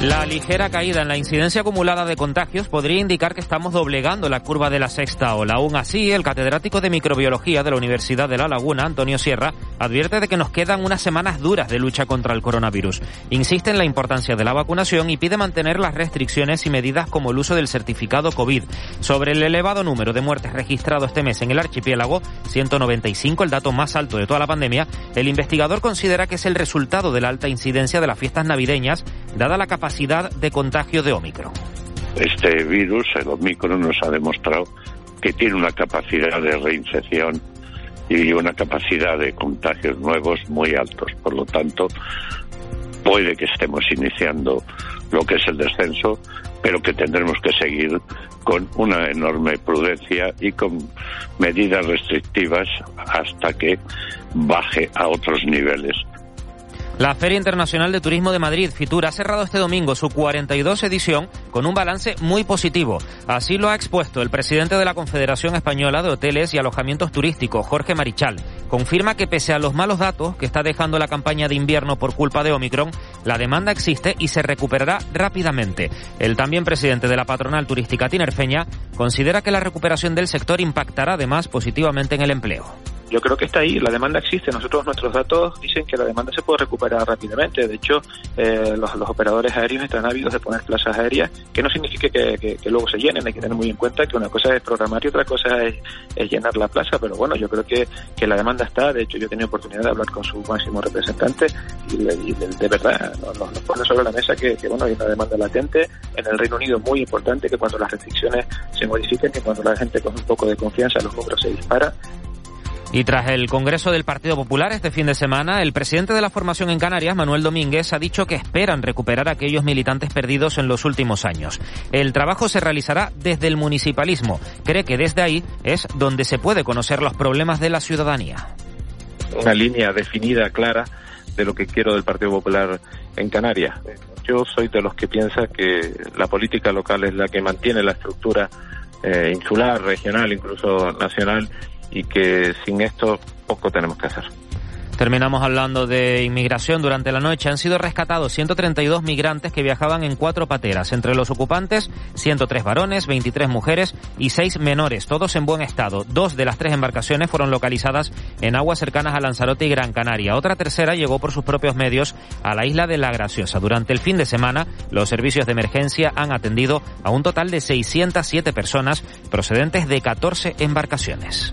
La ligera caída en la incidencia acumulada de contagios podría indicar que estamos doblegando la curva de la sexta ola. Aún así, el catedrático de microbiología de la Universidad de La Laguna, Antonio Sierra, advierte de que nos quedan unas semanas duras de lucha contra el coronavirus. Insiste en la importancia de la vacunación y pide mantener las restricciones y medidas como el uso del certificado COVID. Sobre el elevado número de muertes registrado este mes en el archipiélago, 195, el dato más alto de toda la pandemia, el investigador considera que es el resultado de la alta incidencia de las fiestas navideñas, dada la capacidad de contagio de Omicron. Este virus, el Omicron, nos ha demostrado que tiene una capacidad de reinfección y una capacidad de contagios nuevos muy altos. Por lo tanto, puede que estemos iniciando lo que es el descenso, pero que tendremos que seguir con una enorme prudencia y con medidas restrictivas hasta que baje a otros niveles. La Feria Internacional de Turismo de Madrid, Fitur, ha cerrado este domingo su 42 edición con un balance muy positivo. Así lo ha expuesto el presidente de la Confederación Española de Hoteles y Alojamientos Turísticos, Jorge Marichal. Confirma que pese a los malos datos que está dejando la campaña de invierno por culpa de Omicron, la demanda existe y se recuperará rápidamente. El también presidente de la patronal turística tinerfeña considera que la recuperación del sector impactará además positivamente en el empleo yo creo que está ahí, la demanda existe. Nosotros, nuestros datos dicen que la demanda se puede recuperar rápidamente. De hecho, eh, los, operadores aéreos están ávidos de poner plazas aéreas, que no significa que, luego se llenen. Hay que tener muy en cuenta que una cosa es programar y otra cosa es, llenar la plaza. Pero bueno, yo creo que, que, la demanda está. De hecho, yo he tenido oportunidad de hablar con su máximo representante y, de, verdad nos, pone sobre la mesa que, bueno, hay una demanda latente en el Reino Unido muy importante, que cuando las restricciones se modifiquen, que cuando la gente con un poco de confianza los números se disparan y tras el Congreso del Partido Popular este fin de semana, el presidente de la formación en Canarias, Manuel Domínguez, ha dicho que esperan recuperar a aquellos militantes perdidos en los últimos años. El trabajo se realizará desde el municipalismo. Cree que desde ahí es donde se puede conocer los problemas de la ciudadanía. Una línea definida, clara, de lo que quiero del Partido Popular en Canarias. Yo soy de los que piensa que la política local es la que mantiene la estructura eh, insular, regional, incluso nacional y que sin esto poco tenemos que hacer. Terminamos hablando de inmigración. Durante la noche han sido rescatados 132 migrantes que viajaban en cuatro pateras. Entre los ocupantes, 103 varones, 23 mujeres y 6 menores, todos en buen estado. Dos de las tres embarcaciones fueron localizadas en aguas cercanas a Lanzarote y Gran Canaria. Otra tercera llegó por sus propios medios a la isla de La Graciosa. Durante el fin de semana, los servicios de emergencia han atendido a un total de 607 personas procedentes de 14 embarcaciones.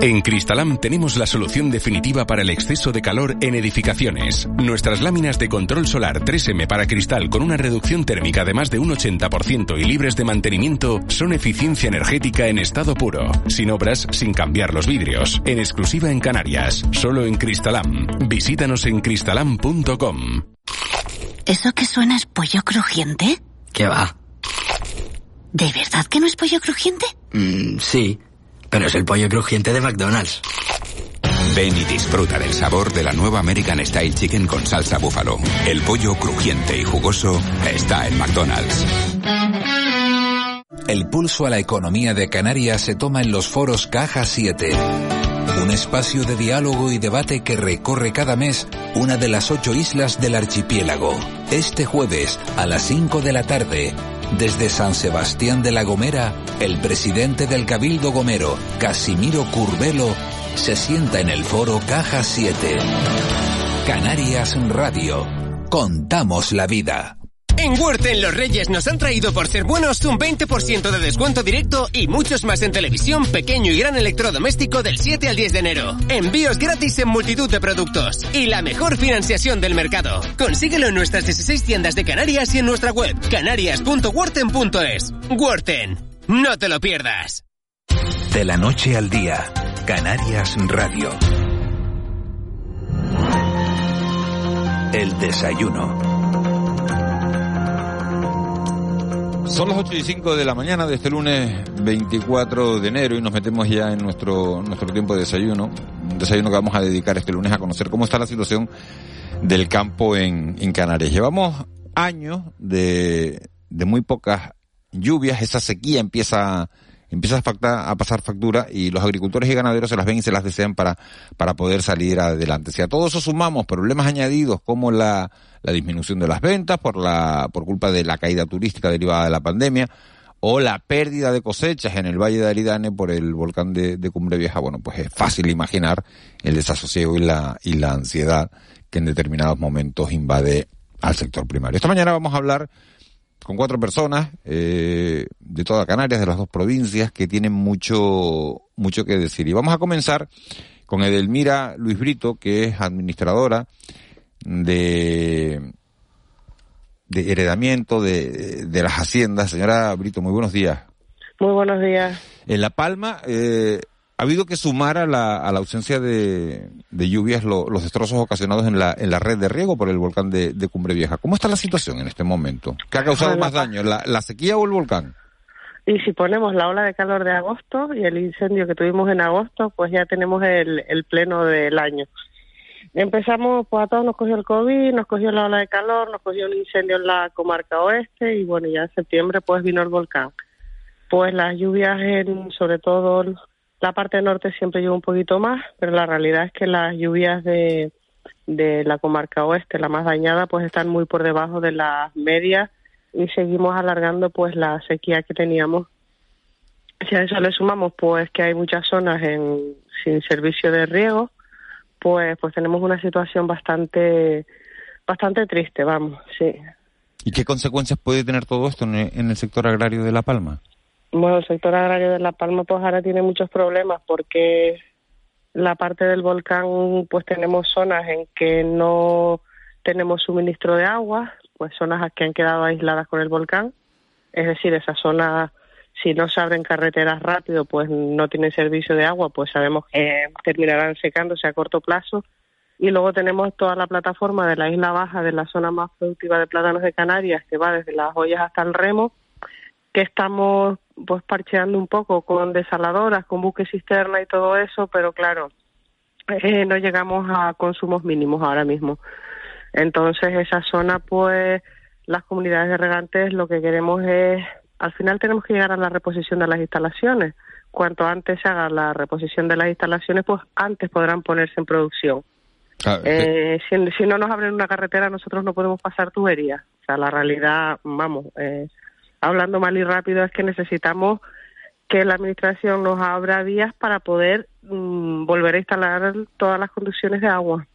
En Cristalam tenemos la solución definitiva para el exceso de calor en edificaciones. Nuestras láminas de control solar 3M para cristal con una reducción térmica de más de un 80% y libres de mantenimiento son eficiencia energética en estado puro, sin obras, sin cambiar los vidrios, en exclusiva en Canarias, solo en Cristalam. Visítanos en cristalam.com. ¿Eso que suena es pollo crujiente? ¿Qué va? ¿De verdad que no es pollo crujiente? Mm, sí. Pero es el pollo crujiente de McDonald's. Ven y disfruta del sabor de la nueva American Style Chicken con salsa búfalo. El pollo crujiente y jugoso está en McDonald's. El pulso a la economía de Canarias se toma en los foros Caja 7. Un espacio de diálogo y debate que recorre cada mes una de las ocho islas del archipiélago. Este jueves a las 5 de la tarde desde San Sebastián de la Gomera, el presidente del Cabildo Gomero, Casimiro Curvelo, se sienta en el foro Caja 7. Canarias Radio. Contamos la vida. En Huerten los Reyes nos han traído por ser buenos un 20% de descuento directo y muchos más en televisión, pequeño y gran electrodoméstico del 7 al 10 de enero. Envíos gratis en multitud de productos y la mejor financiación del mercado. Consíguelo en nuestras 16 tiendas de Canarias y en nuestra web canarias.huerten.es. Huerten, no te lo pierdas. De la noche al día, Canarias Radio. El desayuno. Son las 8 y 5 de la mañana de este lunes 24 de enero y nos metemos ya en nuestro, nuestro tiempo de desayuno. Un desayuno que vamos a dedicar este lunes a conocer cómo está la situación del campo en, en Canarias. Llevamos años de, de muy pocas lluvias, esa sequía empieza empieza a, a, pasar factura y los agricultores y ganaderos se las ven y se las desean para, para poder salir adelante. Si a todo eso sumamos problemas añadidos como la, la disminución de las ventas por la, por culpa de la caída turística derivada de la pandemia, o la pérdida de cosechas en el Valle de Aridane por el volcán de, de, Cumbre Vieja, bueno, pues es fácil imaginar el desasosiego y la, y la ansiedad que en determinados momentos invade al sector primario. Esta mañana vamos a hablar con cuatro personas eh, de toda Canarias, de las dos provincias, que tienen mucho, mucho que decir. Y vamos a comenzar con Edelmira Luis Brito, que es administradora de, de heredamiento de, de las haciendas. Señora Brito, muy buenos días. Muy buenos días. En La Palma, eh, ha habido que sumar a la, a la ausencia de, de lluvias lo, los destrozos ocasionados en la, en la red de riego por el volcán de, de, Cumbre Vieja. ¿Cómo está la situación en este momento? ¿Qué ha causado más daño, la, la sequía o el volcán? Y si ponemos la ola de calor de agosto y el incendio que tuvimos en agosto, pues ya tenemos el, el pleno del año. Empezamos, pues a todos nos cogió el COVID, nos cogió la ola de calor, nos cogió un incendio en la comarca oeste y bueno, ya en septiembre pues vino el volcán. Pues las lluvias en, sobre todo la parte norte siempre llueve un poquito más, pero la realidad es que las lluvias de, de la comarca oeste, la más dañada, pues están muy por debajo de las medias y seguimos alargando pues la sequía que teníamos. Si a eso le sumamos pues que hay muchas zonas en, sin servicio de riego, pues pues tenemos una situación bastante bastante triste, vamos, sí. ¿Y qué consecuencias puede tener todo esto en el sector agrario de La Palma? Bueno, el sector agrario de La Palma pues ahora tiene muchos problemas porque la parte del volcán pues tenemos zonas en que no tenemos suministro de agua, pues zonas que han quedado aisladas con el volcán, es decir, esas zonas si no se abren carreteras rápido pues no tienen servicio de agua, pues sabemos que terminarán secándose a corto plazo. Y luego tenemos toda la plataforma de la isla baja de la zona más productiva de plátanos de Canarias que va desde las ollas hasta el remo que estamos pues parcheando un poco con desaladoras, con buques cisterna y todo eso, pero claro, eh, no llegamos a consumos mínimos ahora mismo. Entonces esa zona, pues las comunidades de regantes lo que queremos es, al final tenemos que llegar a la reposición de las instalaciones. Cuanto antes se haga la reposición de las instalaciones, pues antes podrán ponerse en producción. Ah, eh, si, si, no nos abren una carretera, nosotros no podemos pasar tuberías. O sea, la realidad, vamos, eh, hablando mal y rápido, es que necesitamos que la Administración nos abra vías para poder mmm, volver a instalar todas las conducciones de agua.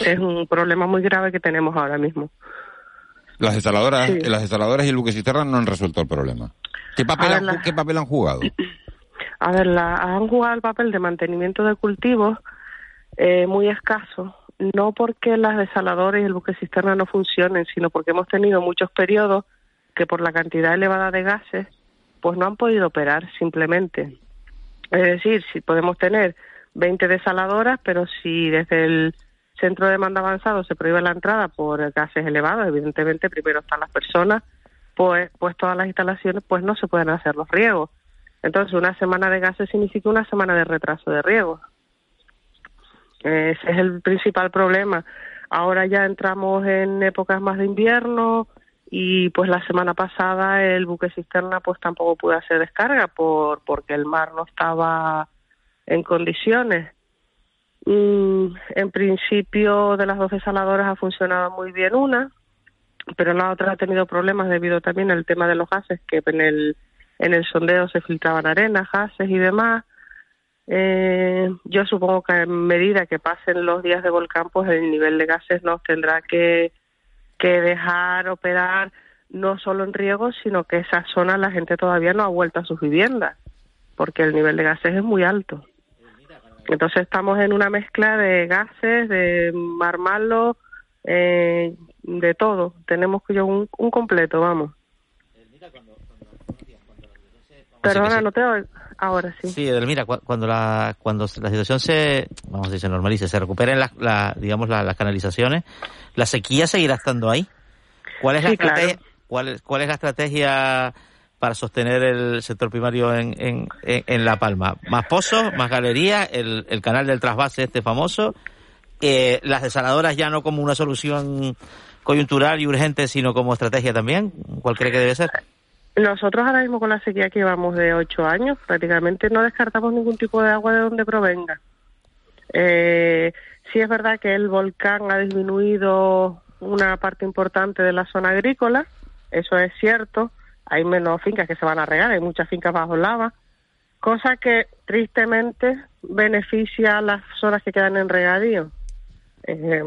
Es un problema muy grave que tenemos ahora mismo. Las instaladoras, sí. las instaladoras y el buque cisterna no han resuelto el problema. ¿Qué papel, ver, han, la... ¿qué papel han jugado? A ver, la, han jugado el papel de mantenimiento de cultivos eh, muy escaso, no porque las desaladoras y el buque cisterna no funcionen, sino porque hemos tenido muchos periodos que por la cantidad elevada de gases, pues no han podido operar simplemente. Es decir, si podemos tener 20 desaladoras, pero si desde el centro de mando avanzado se prohíbe la entrada por gases elevados, evidentemente primero están las personas, pues, pues todas las instalaciones pues no se pueden hacer los riegos. Entonces una semana de gases significa una semana de retraso de riego. Ese es el principal problema. Ahora ya entramos en épocas más de invierno, y pues la semana pasada el buque cisterna pues tampoco pudo hacer descarga por porque el mar no estaba en condiciones. Mm, en principio de las dos desaladoras ha funcionado muy bien una pero la otra ha tenido problemas debido también al tema de los gases que en el en el sondeo se filtraban arenas gases y demás. Eh, yo supongo que a medida que pasen los días de volcán, pues el nivel de gases nos tendrá que, que dejar operar no solo en riego, sino que esa zona la gente todavía no ha vuelto a sus viviendas, porque el nivel de gases es muy alto. Entonces estamos en una mezcla de gases, de marmarlo, eh, de todo. Tenemos que un, un completo, vamos. Perdona, no te. Ahora sí. Sí, mira, cuando la cuando la situación se vamos a decir se normalice, se recuperen las la, digamos las canalizaciones, la sequía seguirá estando ahí. ¿Cuál es la estrategia? ¿Cuál es, cuál es la estrategia para sostener el sector primario en, en, en La Palma? Más pozos, más galerías, el, el canal del trasvase este famoso, eh, las desaladoras ya no como una solución coyuntural y urgente, sino como estrategia también. ¿Cuál cree que debe ser? Nosotros ahora mismo con la sequía que llevamos de ocho años, prácticamente no descartamos ningún tipo de agua de donde provenga. Eh, sí es verdad que el volcán ha disminuido una parte importante de la zona agrícola, eso es cierto, hay menos fincas que se van a regar, hay muchas fincas bajo lava, cosa que tristemente beneficia a las zonas que quedan en regadío. Eh,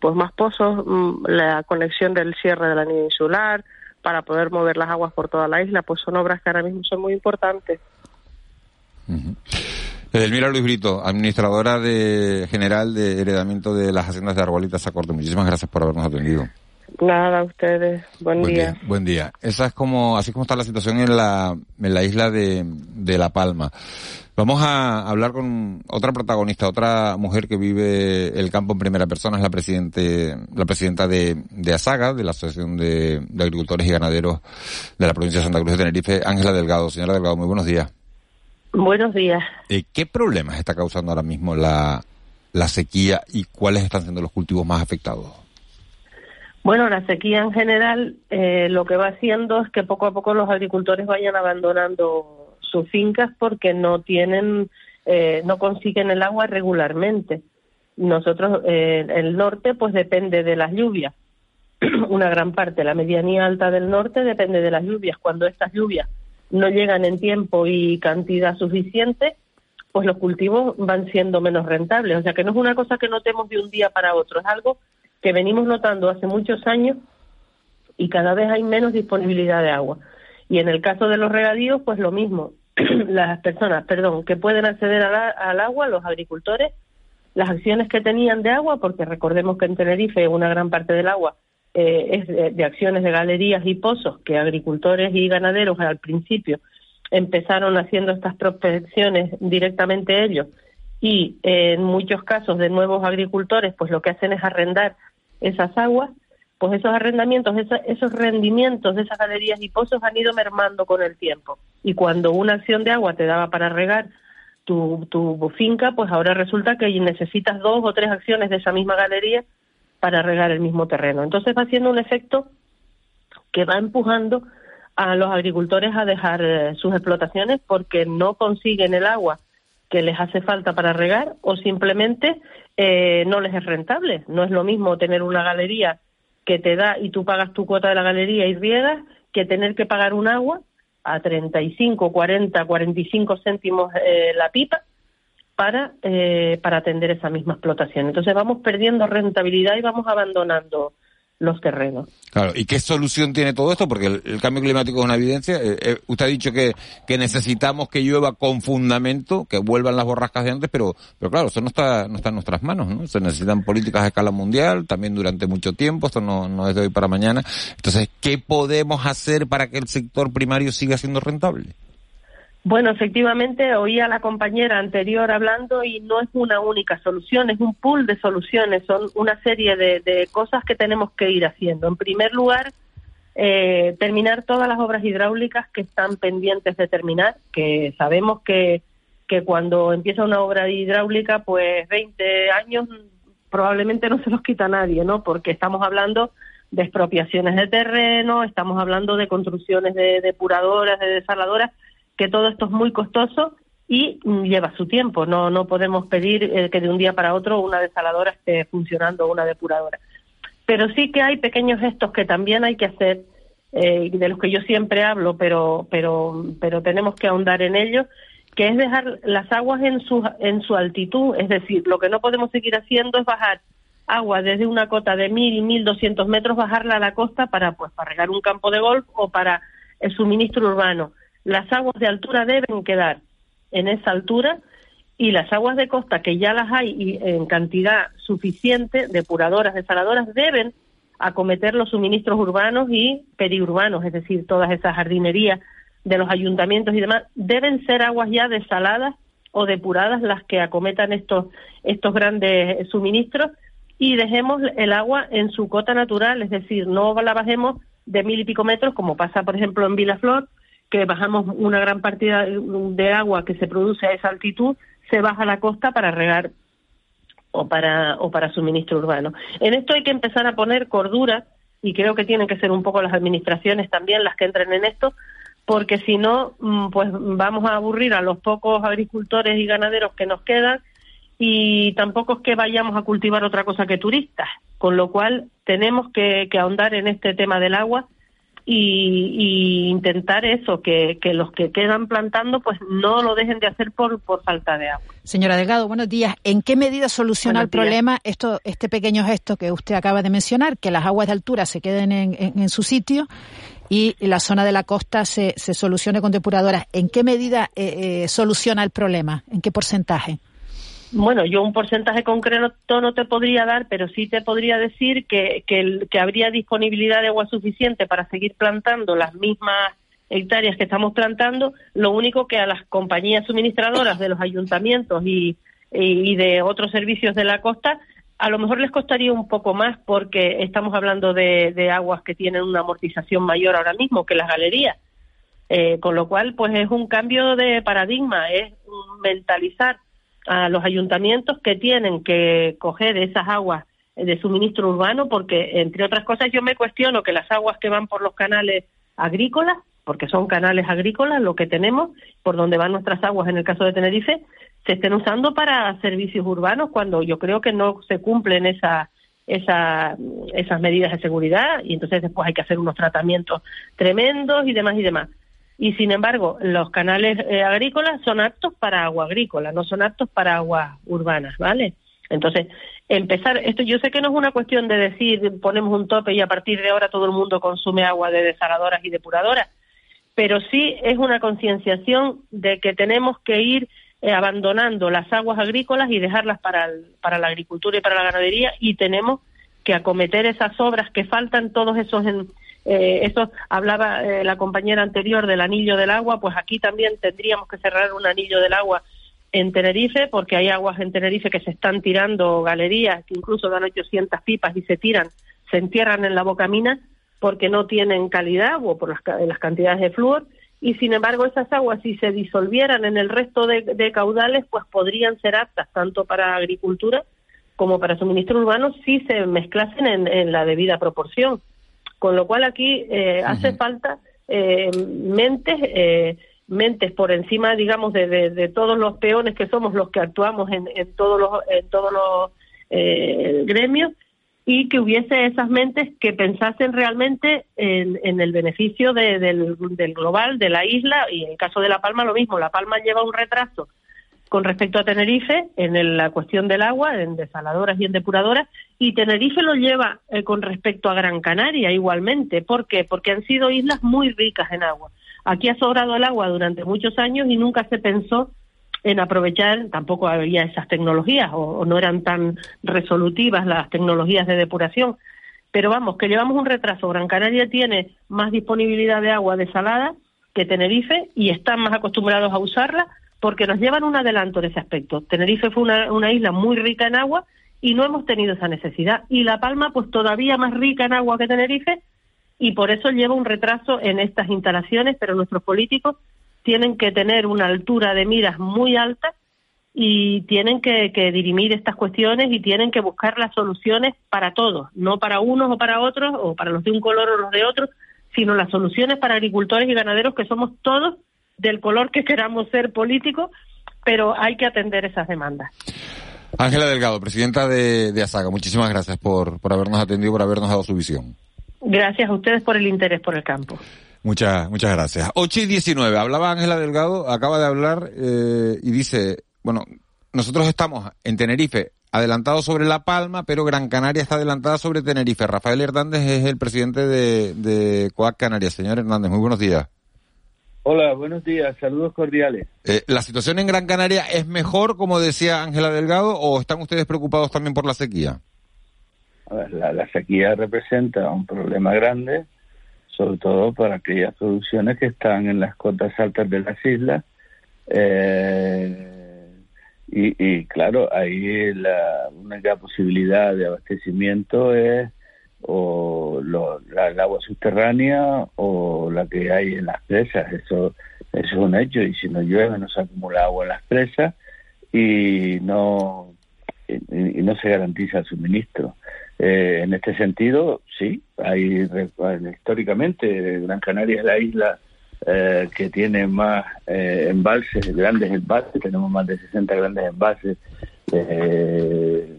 pues más pozos, mm, la conexión del cierre de la niña insular, para poder mover las aguas por toda la isla, pues son obras que ahora mismo son muy importantes. Edelmira Luis Brito, administradora de, general de heredamiento de las haciendas de Arbolitas Acorte. Muchísimas gracias por habernos atendido. Nada, a ustedes. Buen, día. Buen día. Esa es como, así como está la situación en la, en la isla de, de La Palma. Vamos a hablar con otra protagonista, otra mujer que vive el campo en primera persona, es la presidente, la presidenta de, de ASAGA, de la Asociación de, Agricultores y Ganaderos de la provincia de Santa Cruz de Tenerife, Ángela Delgado. Señora Delgado, muy buenos días. Buenos días. Eh, ¿Qué problemas está causando ahora mismo la, la sequía y cuáles están siendo los cultivos más afectados? Bueno, la sequía en general eh, lo que va haciendo es que poco a poco los agricultores vayan abandonando sus fincas porque no tienen, eh, no consiguen el agua regularmente. Nosotros, eh, el norte, pues depende de las lluvias. Una gran parte, la medianía alta del norte depende de las lluvias. Cuando estas lluvias no llegan en tiempo y cantidad suficiente, pues los cultivos van siendo menos rentables. O sea que no es una cosa que notemos de un día para otro, es algo que venimos notando hace muchos años y cada vez hay menos disponibilidad de agua. Y en el caso de los regadíos, pues lo mismo. las personas, perdón, que pueden acceder al agua, los agricultores, las acciones que tenían de agua, porque recordemos que en Tenerife una gran parte del agua eh, es de, acciones de galerías y pozos que agricultores y ganaderos al principio empezaron haciendo estas prospecciones directamente ellos. Y en muchos casos de nuevos agricultores pues lo que hacen es arrendar esas aguas pues esos arrendamientos, esos rendimientos de esas galerías y pozos han ido mermando con el tiempo. Y cuando una acción de agua te daba para regar tu, tu finca, pues ahora resulta que necesitas dos o tres acciones de esa misma galería para regar el mismo terreno. Entonces va haciendo un efecto que va empujando a los agricultores a dejar eh, sus explotaciones porque no consiguen el agua que les hace falta para regar o simplemente eh, no les es rentable. No es lo mismo tener una galería que te da y tú pagas tu cuota de la galería y riegas que tener que pagar un agua a 35, 40, 45 céntimos eh, la pipa para, eh, para atender esa misma explotación. Entonces vamos perdiendo rentabilidad y vamos abandonando los terrenos. Claro, ¿y qué solución tiene todo esto? Porque el, cambio climático es una evidencia. Eh, eh, usted ha dicho que, que necesitamos que llueva con fundamento, que vuelvan las borrascas de antes, pero, pero claro, eso no está, no está en nuestras manos, ¿no? Se necesitan políticas a escala mundial, también durante mucho tiempo, esto no, no es de hoy para mañana. Entonces, ¿qué podemos hacer para que el sector primario siga siendo rentable? Bueno, efectivamente, oí a la compañera anterior hablando y no es una única solución, es un pool de soluciones, son una serie de, cosas que tenemos que ir haciendo. En primer lugar, eh, terminar todas las obras hidráulicas que están pendientes de terminar, que sabemos que, que cuando empieza una obra hidráulica, pues 20 años probablemente no se los quita nadie, ¿no? Porque estamos hablando de expropiaciones de terreno, estamos hablando de construcciones de depuradoras, de desaladoras, que todo esto es muy costoso y mm, lleva su tiempo. No, no podemos pedir eh, que de un día para otro una desaladora esté funcionando o una depuradora. Pero sí que hay pequeños gestos que también hay que hacer, eh, de los que yo siempre hablo, pero, pero, pero tenemos que ahondar en ellos, que es dejar las aguas en su, en su altitud, es decir, lo que no podemos seguir haciendo es bajar agua desde una cota de mil, mil doscientos metros, bajarla a la costa para, pues, para regar un campo de golf o para el suministro urbano. Las aguas de altura deben quedar en esa altura y las aguas de costa, que ya las hay en cantidad suficiente, depuradoras, desaladoras, deben acometer los suministros urbanos y periurbanos, es decir, todas esas jardinerías de los ayuntamientos y demás, deben ser aguas ya desaladas o depuradas las que acometan estos, estos grandes suministros y dejemos el agua en su cota natural, es decir, no la bajemos de mil y pico metros, como pasa, por ejemplo, en Vilaflor, que bajamos una gran partida de agua que se produce a esa altitud, se baja a la costa para regar o para, o para suministro urbano. En esto hay que empezar a poner cordura y creo que tienen que ser un poco las administraciones también las que entren en esto, porque si no, mm, pues vamos a aburrir a los pocos agricultores y ganaderos que nos quedan y tampoco es que vayamos a cultivar otra cosa que turistas, con lo cual tenemos que, ahondar en este tema del agua y, intentar eso, que, los que quedan plantando pues no lo dejen de hacer por, por falta de agua. Señora Delgado, buenos días. ¿En qué medida soluciona el problema esto, este pequeño gesto que usted acaba de mencionar, que las aguas de altura se queden en, su sitio y la zona de la costa se, se solucione con depuradoras? ¿En qué medida eh, eh, soluciona el problema? ¿En qué porcentaje? Bueno, yo un porcentaje concreto no te podría dar, pero sí te podría decir que, que, que habría disponibilidad de agua suficiente para seguir plantando las mismas hectáreas que estamos plantando, lo único que a las compañías suministradoras de los ayuntamientos y, y, de otros servicios de la costa, a lo mejor les costaría un poco más porque estamos hablando de, de aguas que tienen una amortización mayor ahora mismo que las galerías. Eh, con lo cual, pues es un cambio de paradigma, es mentalizar a los ayuntamientos que tienen que coger esas aguas de suministro urbano, porque entre otras cosas yo me cuestiono que las aguas que van por los canales agrícolas, porque son canales agrícolas lo que tenemos, por donde van nuestras aguas en el caso de Tenerife, se estén usando para servicios urbanos cuando yo creo que no se cumplen esa, esa, esas medidas de seguridad y entonces después hay que hacer unos tratamientos tremendos y demás y demás y sin embargo los canales eh, agrícolas son aptos para agua agrícola, no son aptos para aguas urbanas, ¿vale? Entonces, empezar, esto yo sé que no es una cuestión de decir ponemos un tope y a partir de ahora todo el mundo consume agua de desaladoras y depuradoras, pero sí es una concienciación de que tenemos que ir eh, abandonando las aguas agrícolas y dejarlas para, para la agricultura y para la ganadería y tenemos que acometer esas obras que faltan, todos esos en, eh, eso hablaba eh, la compañera anterior del anillo del agua, pues aquí también tendríamos que cerrar un anillo del agua en Tenerife, porque hay aguas en Tenerife que se están tirando galerías, que incluso dan 800 pipas y se tiran, se entierran en la bocamina porque no tienen calidad o por las, cantidades de flúor. Y sin embargo, esas aguas, si se disolvieran en el resto de, caudales, pues podrían ser aptas tanto para agricultura como para suministro urbano si se mezclasen en la debida proporción. Con lo cual aquí eh, hace falta eh, mentes, eh, mentes por encima, digamos, de, todos los peones que somos los que actuamos en, todos los, en todos los gremios y que hubiese esas mentes que pensasen realmente en, el beneficio del, del, global, de la isla, y en el caso de La Palma lo mismo, La Palma lleva un retraso con respecto a Tenerife en la cuestión del agua, en desaladoras y en depuradoras, y Tenerife lo lleva eh, con respecto a Gran Canaria igualmente. ¿Por qué? Porque han sido islas muy ricas en agua. Aquí ha sobrado el agua durante muchos años y nunca se pensó en aprovechar, tampoco había esas tecnologías o, no eran tan resolutivas las tecnologías de depuración. Pero vamos, que llevamos un retraso. Gran Canaria tiene más disponibilidad de agua desalada que Tenerife y están más acostumbrados a usarla porque nos llevan un adelanto en ese aspecto. Tenerife fue una, isla muy rica en agua y no hemos tenido esa necesidad. Y La Palma, pues todavía más rica en agua que Tenerife y por eso lleva un retraso en estas instalaciones, pero nuestros políticos tienen que tener una altura de miras muy alta y tienen que, que, dirimir estas cuestiones y tienen que buscar las soluciones para todos, no para unos o para otros, o para los de un color o los de otros, sino las soluciones para agricultores y ganaderos que somos todos del color que queramos ser políticos, pero hay que atender esas demandas. Ángela Delgado, presidenta de, de ASAGA, muchísimas gracias por, por habernos atendido, por habernos dado su visión. Gracias a ustedes por el interés por el campo. Muchas, muchas gracias. 8 y 19. Hablaba Ángela Delgado, acaba de hablar eh, y dice, bueno, nosotros estamos en Tenerife adelantados sobre La Palma, pero Gran Canaria está adelantada sobre Tenerife. Rafael Hernández es el presidente de, de COAC Canarias. Señor Hernández, muy buenos días. Hola, buenos días, saludos cordiales. Eh, ¿La situación en Gran Canaria es mejor, como decía Ángela Delgado, o están ustedes preocupados también por la sequía? A ver, la, la sequía representa un problema grande sobre todo para aquellas producciones que están en las cotas altas de las islas. Eh, y, claro, ahí la única posibilidad de abastecimiento es o la, el agua subterránea o la que hay en las presas. Eso, eso es un hecho. Y si no llueve, no se acumula agua en las presas y no, y no se garantiza el suministro. Eh, en este sentido, sí, hay históricamente Gran Canaria es la isla eh, que tiene más eh, embalses, grandes embalses, tenemos más de 60 grandes embalses en,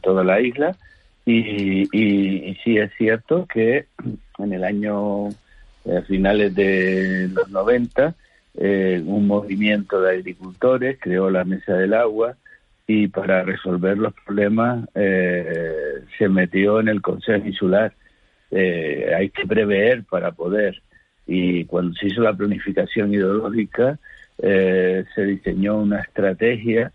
toda la isla y, y, sí es cierto que en el año finales de los 90 un movimiento de agricultores creó la Mesa del Agua y para resolver los problemas eh, se metió en el Consejo Insular. Eh, hay que prever para poder. Y cuando se hizo la planificación hidrológica, eh, se diseñó una estrategia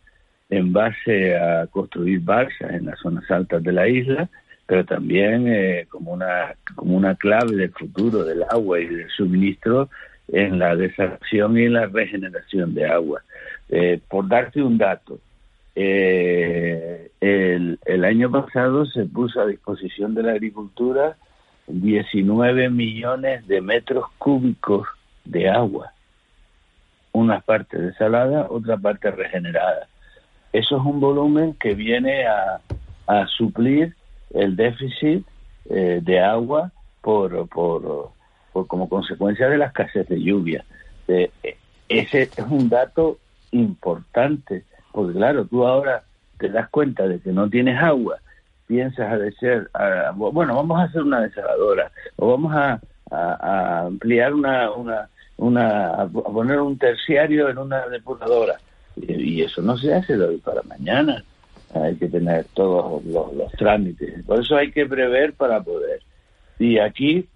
en base a construir balsas en las zonas altas de la isla, pero también como, una, como una clave del futuro del agua y del suministro en la desacción y la regeneración de agua. por darte un dato, eh, el, el año pasado se puso a disposición de la agricultura 19 millones de metros cúbicos de agua. Una parte desalada, otra parte regenerada. Eso es un volumen que viene a, a suplir el déficit eh, de agua por, por, por, como consecuencia de la escasez de lluvia. Eh, ese es un dato importante porque claro, tú ahora te das cuenta de que no tienes agua, piensas a ser, bueno, vamos a hacer una desaladora, o vamos a, ampliar una, una, una, a poner un terciario en una depuradora. Y, eso no se hace de hoy para mañana. Hay que tener todos los, trámites. Por eso hay que prever para poder. Y aquí,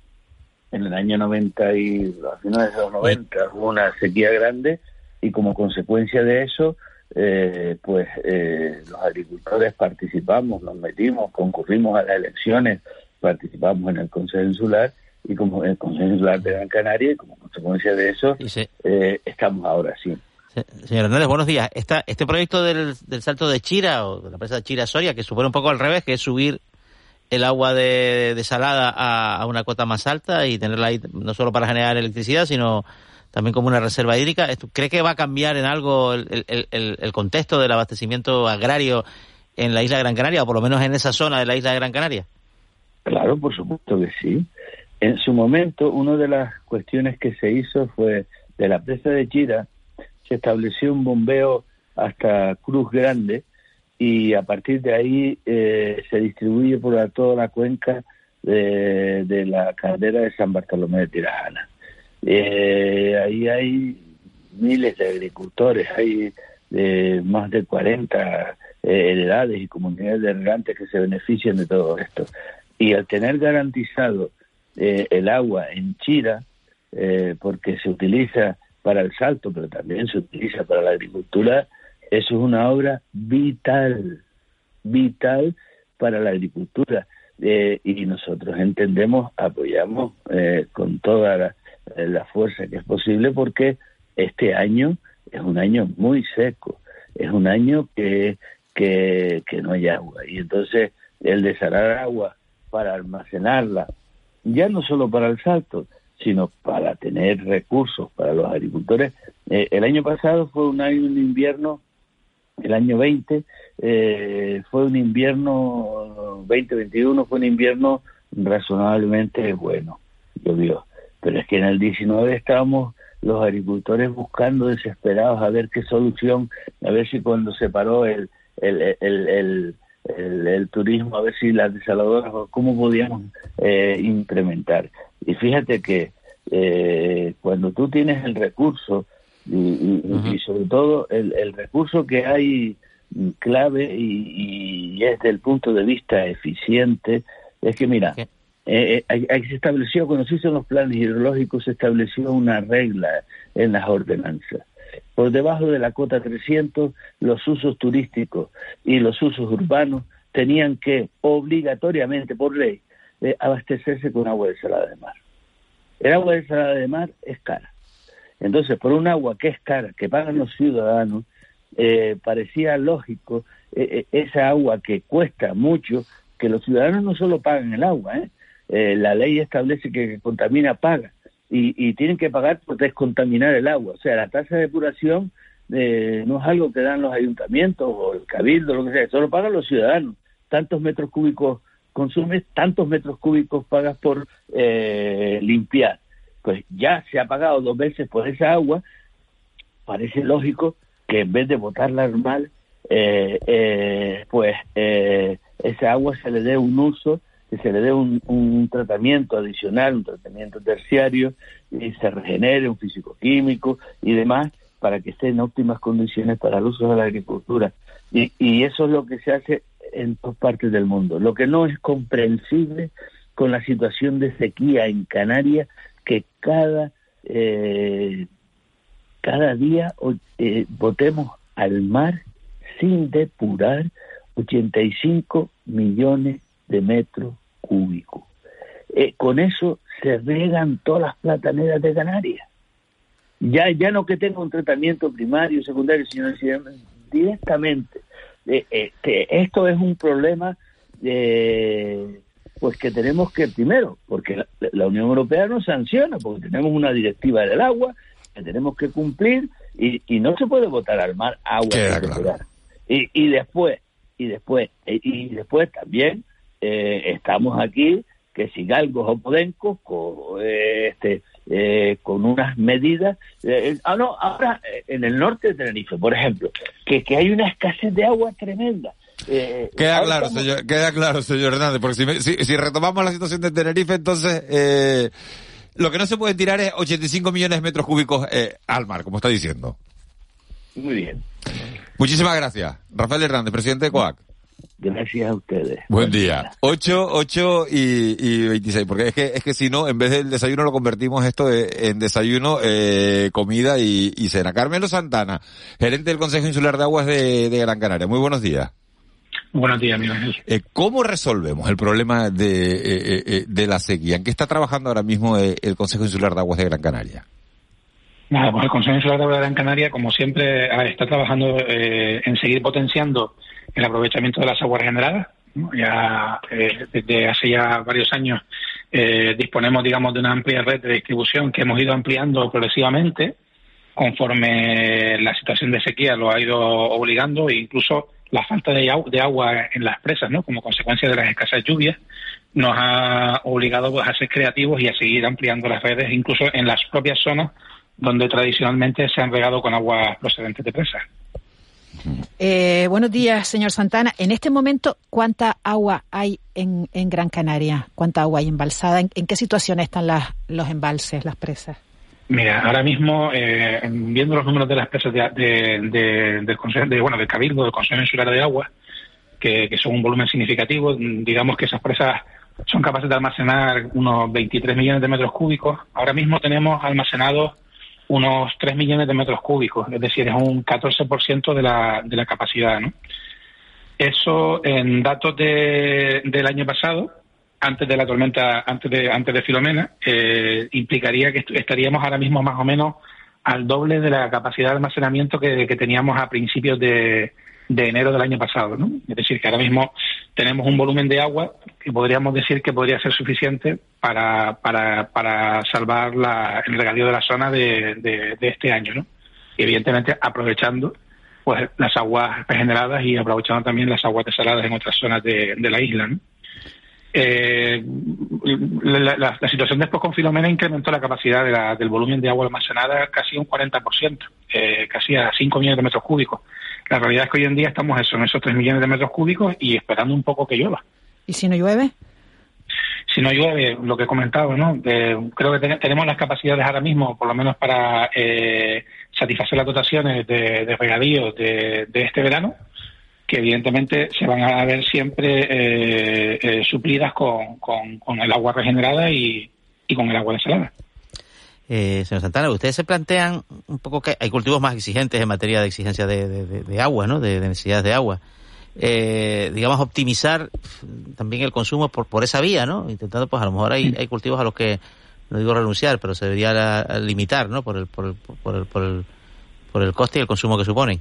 en el año 90 y a finales de los 90, hubo una sequía grande y como consecuencia de eso, eh, pues eh, los agricultores participamos, nos metimos, concurrimos a las elecciones, participamos en el Consejo Insular y como el Consejo Insular de Gran Canaria y como consecuencia de eso eh, estamos ahora sí. Señor Hernández, buenos días. Esta, este proyecto del, salto de Chira o de la presa de Chira Soria, que supone un poco al revés, que es subir el agua de, salada a, una cota más alta y tenerla ahí no solo para generar electricidad, sino también como una reserva hídrica. ¿Cree que va a cambiar en algo el, el, contexto del abastecimiento agrario en la isla de Gran Canaria, o por lo menos en esa zona de la isla de Gran Canaria? Claro, por supuesto que sí. En su momento, una de las cuestiones que se hizo fue de la presa de Chira, se estableció un bombeo hasta Cruz Grande y a partir de ahí eh, se distribuye por toda la cuenca de, la caldera de San Bartolomé de Tirajana. Eh, ahí hay miles de agricultores, hay de más de 40 eh, heredades y comunidades de regantes que se benefician de todo esto. Y al tener garantizado eh, el agua en Chira, eh, porque se utiliza para el salto, pero también se utiliza para la agricultura, eso es una obra vital, vital para la agricultura. y nosotros entendemos, apoyamos con toda la, eh, la fuerza que es posible porque este año es un año muy seco, es un año que, que, no hay agua. Y entonces el desalar agua para almacenarla, ya no solo para el salto, sino para tener recursos para los agricultores. Eh, el año pasado fue un año, un invierno, el año 20, eh, fue un invierno, 2021 fue un invierno razonablemente bueno, llovió. Pero es que en el 19 estábamos los agricultores buscando desesperados a ver qué solución, a ver si cuando se paró el, el, el, el, turismo, a ver si las desaladoras, cómo podíamos eh, incrementar. Y fíjate que eh, cuando tú tienes el recurso y, sobre todo el, el, recurso que hay clave y, y, es desde el punto de vista eficiente, es que mira, eh, eh se estableció, cuando se hizo los planes hidrológicos, se estableció una regla en las ordenanzas. Por debajo de la cota 300, los usos turísticos y los usos urbanos tenían que obligatoriamente, por ley, eh, abastecerse con agua desalada de mar. El agua desalada de mar es cara. Entonces, por un agua que es cara, que pagan los ciudadanos, eh, parecía lógico esa agua que cuesta mucho, que los ciudadanos no solo pagan el agua, ¿eh? Eh, la ley establece que contamina paga y, tienen que pagar por descontaminar el agua. O sea, la tasa de depuración eh, no es algo que dan los ayuntamientos o el cabildo, lo que sea, solo pagan los ciudadanos. Tantos metros cúbicos consumes, tantos metros cúbicos pagas por eh, limpiar. Pues ya se ha pagado dos veces por esa agua, parece lógico que en vez de botarla mal, pues esa agua se le dé un uso que se le dé un, tratamiento adicional, un tratamiento terciario, y se regenere un físico-químico y demás para que esté en óptimas condiciones para el uso de la agricultura. Y, y eso es lo que se hace en todas partes del mundo. Lo que no es comprensible con la situación de sequía en Canarias, que cada, eh, cada día eh, botemos al mar sin depurar 85 millones de metros cúbicos. Eh, con eso se regan todas las plataneras de Canarias. Ya, ya no que tenga un tratamiento primario, secundario, sino directamente. Eh, eh, que esto es un problema pues que tenemos que, primero, porque la, Unión Europea nos sanciona, porque tenemos una directiva del agua que tenemos que cumplir y, y no se puede botar al mar agua. Y, y después, y después, y después también eh, estamos aquí, que si Galgos o Podencos, con, este, eh, con unas medidas. Eh, ah, no, ahora en el norte de Tenerife, por ejemplo, que, que hay una escasez de agua tremenda. queda claro, señor, queda claro, señor Hernández, porque si, si, retomamos la situación de Tenerife, entonces lo que no se puede tirar es 85 millones de metros cúbicos al mar, como está diciendo. Muy bien. Muchísimas gracias. Rafael Hernández, presidente de COAC. Gracias a ustedes. Buen día. 8, 8 y, y 26, porque es que, es que si no, en vez del desayuno lo convertimos esto en desayuno, eh, comida y, cena. Carmelo Santana, gerente del Consejo Insular de Aguas de, Gran Canaria. Muy buenos días. Buenos días, amigo eh, ¿Cómo resolvemos el problema de, eh, eh, de la sequía? ¿En qué está trabajando ahora mismo el Consejo Insular de Aguas de Gran Canaria? Nada, pues el Consejo Insular de Aguas de Gran Canaria, como siempre, está trabajando en seguir potenciando el aprovechamiento de las aguas regeneradas. Ya eh, desde hace ya varios años eh, disponemos, digamos, de una amplia red de distribución que hemos ido ampliando progresivamente conforme la situación de sequía lo ha ido obligando e incluso la falta de, de agua en las presas, ¿no? Como consecuencia de las escasas lluvias, nos ha obligado pues, a ser creativos y a seguir ampliando las redes, incluso en las propias zonas donde tradicionalmente se han regado con aguas procedentes de presas. Eh, buenos días, señor Santana. En este momento, ¿cuánta agua hay en, Gran Canaria? ¿Cuánta agua hay embalsada? ¿En, qué situación están las, los embalses, las presas? Mira, ahora mismo, eh, viendo los números de las presas de, del de, bueno, del Cabildo, del Consejo Insular de Agua, que, que, son un volumen significativo, digamos que esas presas son capaces de almacenar unos 23 millones de metros cúbicos. Ahora mismo tenemos almacenados unos 3 millones de metros cúbicos, es decir, es un 14% de la, de la capacidad. ¿no? Eso en datos de, del año pasado, antes de la tormenta, antes de, antes de Filomena, eh, implicaría que estaríamos ahora mismo más o menos al doble de la capacidad de almacenamiento que, que teníamos a principios de, de enero del año pasado. ¿no? Es decir, que ahora mismo tenemos un volumen de agua que podríamos decir que podría ser suficiente para, para, para salvar la, el regadío de la zona de, de, este año. ¿no? Y evidentemente aprovechando pues las aguas regeneradas y aprovechando también las aguas desaladas en otras zonas de, de la isla. Eh, la, la, situación después con Filomena incrementó la capacidad de la, del volumen de agua almacenada casi un 40%, eh, casi a 5 millones de metros cúbicos. La realidad es que hoy en día estamos eso, en esos 3 millones de metros cúbicos y esperando un poco que llueva. ¿Y si no llueve? si no llueve, lo que he comentado, ¿no? creo que tenemos las capacidades ahora mismo, por lo menos para eh, satisfacer las dotaciones de, regadío de, este verano, que evidentemente se van a ver siempre eh, eh, suplidas con, con, el agua regenerada y, y con el agua desalada. Eh, señor Santana, ustedes se plantean un poco que hay cultivos más exigentes en materia de exigencia de, agua, ¿no? De, necesidades de agua. Eh, digamos, optimizar también el consumo por, por esa vía, ¿no? Intentando, pues a lo mejor hay, hay cultivos a los que, no digo renunciar, pero se debería limitar, ¿no? Por el, por el, por el, por el, por el coste y el consumo que suponen.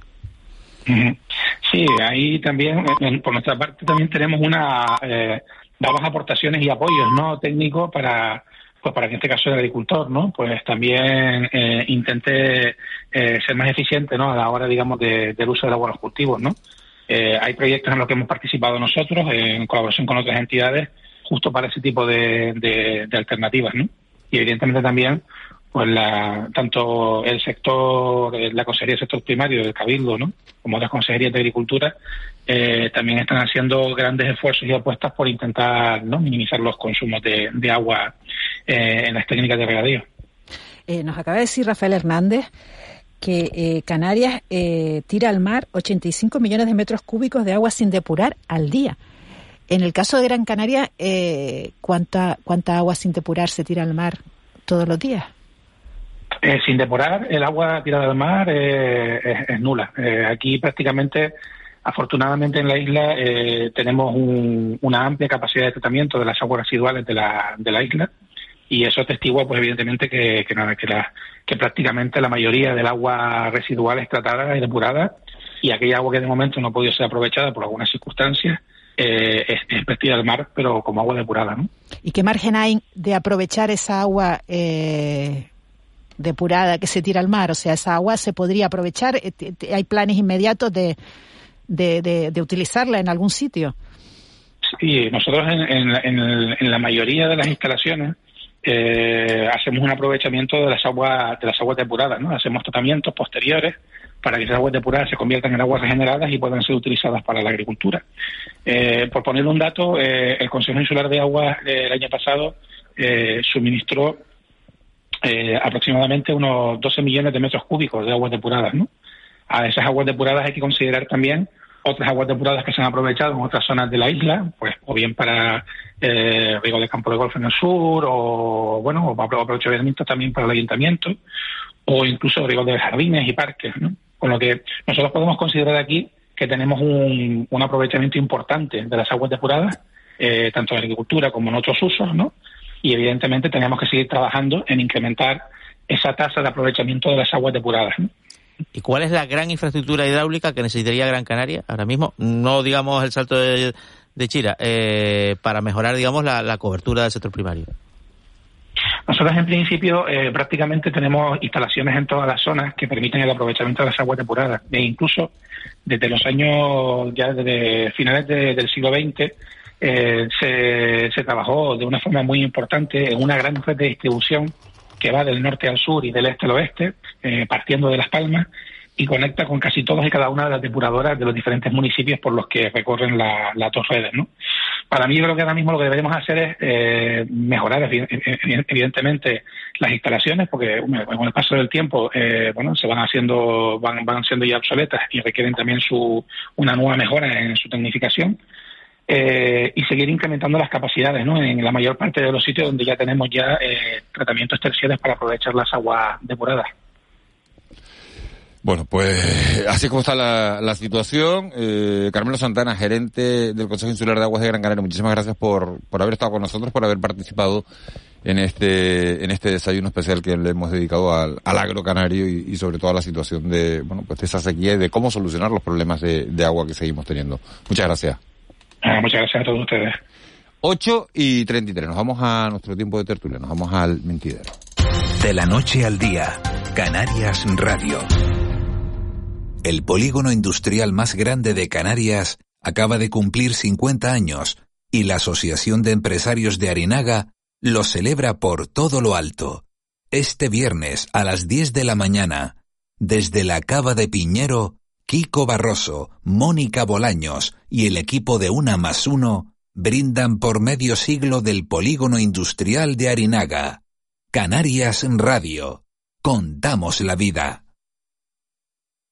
Sí, ahí también, por nuestra parte, también tenemos una, eh, aportaciones y apoyos, ¿no? Técnicos para, pues para que en este caso el agricultor, ¿no? Pues también eh, intente eh, ser más eficiente, ¿no? A la hora, digamos, de, del uso del agua en los cultivos, ¿no? Eh, hay proyectos en los que hemos participado nosotros en colaboración con otras entidades justo para ese tipo de, de, alternativas, ¿no? Y evidentemente también, pues la, tanto el sector, la Consejería del Sector Primario del Cabildo, ¿no? Como otras consejerías de Agricultura, eh, también están haciendo grandes esfuerzos y apuestas por intentar ¿no? minimizar los consumos de agua eh, en las técnicas de regadío. Eh, nos acaba de decir Rafael Hernández que eh, Canarias tira al mar 85 millones de metros cúbicos de agua sin depurar al día. En el caso de Gran Canaria, ¿cuánta, ¿cuánta agua sin depurar se tira al mar todos los días? sin depurar, el agua tirada al mar es, nula. aquí prácticamente Afortunadamente en la isla eh, tenemos una amplia capacidad de tratamiento de las aguas residuales de la, de la isla y eso testigua pues evidentemente que, que, nada, que, la, que prácticamente la mayoría del agua residual es tratada y depurada y aquella agua que de momento no ha podido ser aprovechada por algunas circunstancias eh, es, es al mar, pero como agua depurada. ¿no? ¿Y qué margen hay de aprovechar esa agua eh, depurada que se tira al mar? O sea, esa agua se podría aprovechar. Eh, ¿Hay planes inmediatos de, de, de, utilizarla en algún sitio. Sí, nosotros en, en, la mayoría de las instalaciones eh, hacemos un aprovechamiento de las aguas de las aguas depuradas, ¿no? Hacemos tratamientos posteriores para que esas aguas depuradas se conviertan en aguas regeneradas y puedan ser utilizadas para la agricultura. Eh, por poner un dato, eh, el Consejo Insular de Aguas el año pasado suministró aproximadamente unos 12 millones de metros cúbicos de aguas depuradas, ¿no? A esas aguas depuradas hay que considerar también otras aguas depuradas que se han aprovechado en otras zonas de la isla, pues o bien para eh, riego de campo de golf en el sur, o bueno, o aprovechamiento también para el ayuntamiento, o incluso riego de jardines y parques, ¿no? Con lo que nosotros podemos considerar aquí que tenemos un, aprovechamiento importante de las aguas depuradas, eh, tanto en agricultura como en otros usos, ¿no? Y evidentemente tenemos que seguir trabajando en incrementar esa tasa de aprovechamiento de las aguas depuradas. ¿Y cuál es la gran infraestructura hidráulica que necesitaría Gran Canaria ahora mismo? No digamos el salto de, Chira, eh, para mejorar, digamos, la, cobertura del sector primario. Nosotros en principio eh, prácticamente tenemos instalaciones en todas las zonas que permiten el aprovechamiento de las aguas depuradas. E incluso desde los años, ya desde finales del siglo XX, eh, se, se, trabajó de una forma muy importante en una gran red de distribución que va del norte al sur y del este al oeste, eh, partiendo de Las Palmas, y conecta con casi todas y cada una de las depuradoras de los diferentes municipios por los que recorren las dos redes. ¿no? Para mí, creo que ahora mismo lo que deberíamos hacer es eh, mejorar, evidentemente, las instalaciones, porque con el paso del tiempo eh, bueno, se van haciendo, van, van siendo ya obsoletas y requieren también su, una nueva mejora en su tecnificación eh, y seguir incrementando las capacidades ¿no? en la mayor parte de los sitios donde ya tenemos ya eh, tratamientos terciarios para aprovechar las aguas depuradas. Bueno, pues así como está la, situación. Eh, Carmelo Santana, gerente del Consejo Insular de Aguas de Gran Canaria, muchísimas gracias por, por haber estado con nosotros, por haber participado en este, en este desayuno especial que le hemos dedicado al, al agro canario y, sobre todo a la situación de, bueno, pues de esa sequía y de cómo solucionar los problemas de agua que seguimos teniendo. Muchas gracias. Muchas gracias a todos ustedes. 8 y 33. Nos vamos a nuestro tiempo de tertulia. Nos vamos al mentidero. De la noche al día. Canarias Radio. El polígono industrial más grande de Canarias acaba de cumplir 50 años y la Asociación de Empresarios de Arinaga lo celebra por todo lo alto. Este viernes a las 10 de la mañana, desde la Cava de Piñero, Kiko Barroso, Mónica Bolaños y el equipo de Una más Uno brindan por medio siglo del polígono industrial de Arinaga. Canarias Radio. Contamos la vida.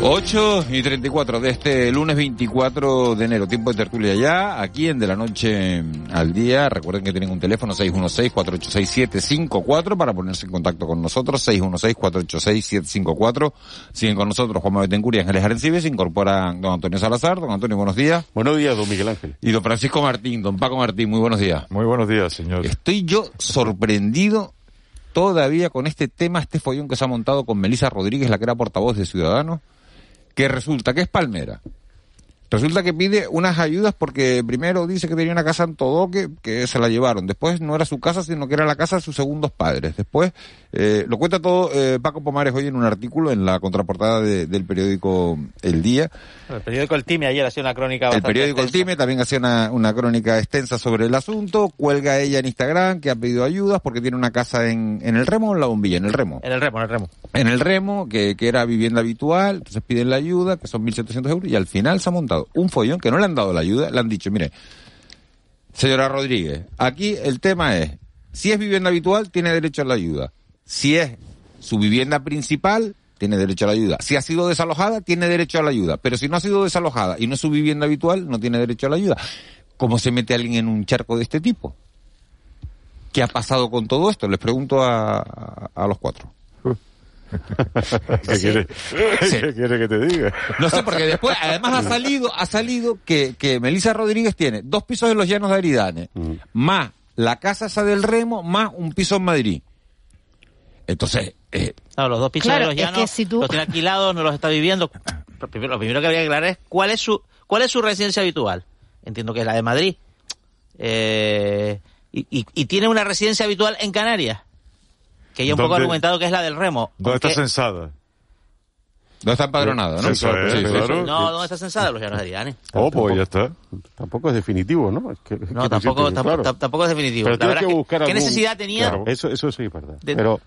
8 y 34 de este lunes 24 de enero, tiempo de tertulia ya, aquí en De la Noche al Día. Recuerden que tienen un teléfono 616-486-754 para ponerse en contacto con nosotros, 616-486-754. Siguen con nosotros Juan Betancourt y Ángeles Arencibes, se incorpora don Antonio Salazar. Don Antonio, buenos días. Buenos días, don Miguel Ángel. Y don Francisco Martín, don Paco Martín, muy buenos días. Muy buenos días, señor. Estoy yo sorprendido todavía con este tema, este follón que se ha montado con Melisa Rodríguez, la que era portavoz de Ciudadanos que resulta que es Palmera. Resulta que pide unas ayudas porque primero dice que tenía una casa en Todoque que se la llevaron. Después no era su casa, sino que era la casa de sus segundos padres. Después eh, lo cuenta todo eh, Paco Pomares hoy en un artículo en la contraportada del periódico El Día. El periódico El Time ayer hacía una crónica El periódico El Time también hacía una, una, crónica extensa sobre el asunto. Cuelga ella en Instagram que ha pedido ayudas porque tiene una casa en, en el Remo o en la bombilla, en el Remo. En el Remo, en el Remo. En el Remo, que, que era vivienda habitual, entonces piden la ayuda, que son 1.700 euros, y al final se ha montado un follón que no le han dado la ayuda, le han dicho, mire, señora Rodríguez, aquí el tema es, si es vivienda habitual, tiene derecho a la ayuda si es su vivienda principal, tiene derecho a la ayuda. Si ha sido desalojada, tiene derecho a la ayuda. Pero si no ha sido desalojada y no es su vivienda habitual, no tiene derecho a la ayuda. ¿Cómo se mete alguien en un charco de este tipo? ¿Qué ha pasado con todo esto? Les pregunto a, a, los cuatro. ¿Qué, sí. quiere, sí. ¿Qué quiere que te diga? No sé, porque después, además ha salido, ha salido que, que Melissa Rodríguez tiene dos pisos en los llanos de Aridane, mm. más la casa esa del Remo, más un piso en Madrid. Entonces, eh, no, los dos pisos claro, de los llanos es que si tú... los tiene alquilados, no los está viviendo. Lo primero, lo primero que habría que aclarar es cuál es su cuál es su residencia habitual. Entiendo que es la de Madrid. Eh, y, y, y, tiene una residencia habitual en Canarias. Que ya un poco argumentado que es la del Remo. ¿Dónde está censada? No está empadronado, ¿no? Sí, sí, claro. No, ¿dónde está censada? Los llanos de Ariane. Oh, pues ya está. Tampoco es definitivo, ¿no? Es que, es no, que tampoco, claro. tampoco es definitivo. Pero la tienes que buscar ¿Qué algún... necesidad tenía? Claro, eso, eso sí es verdad. De... Pero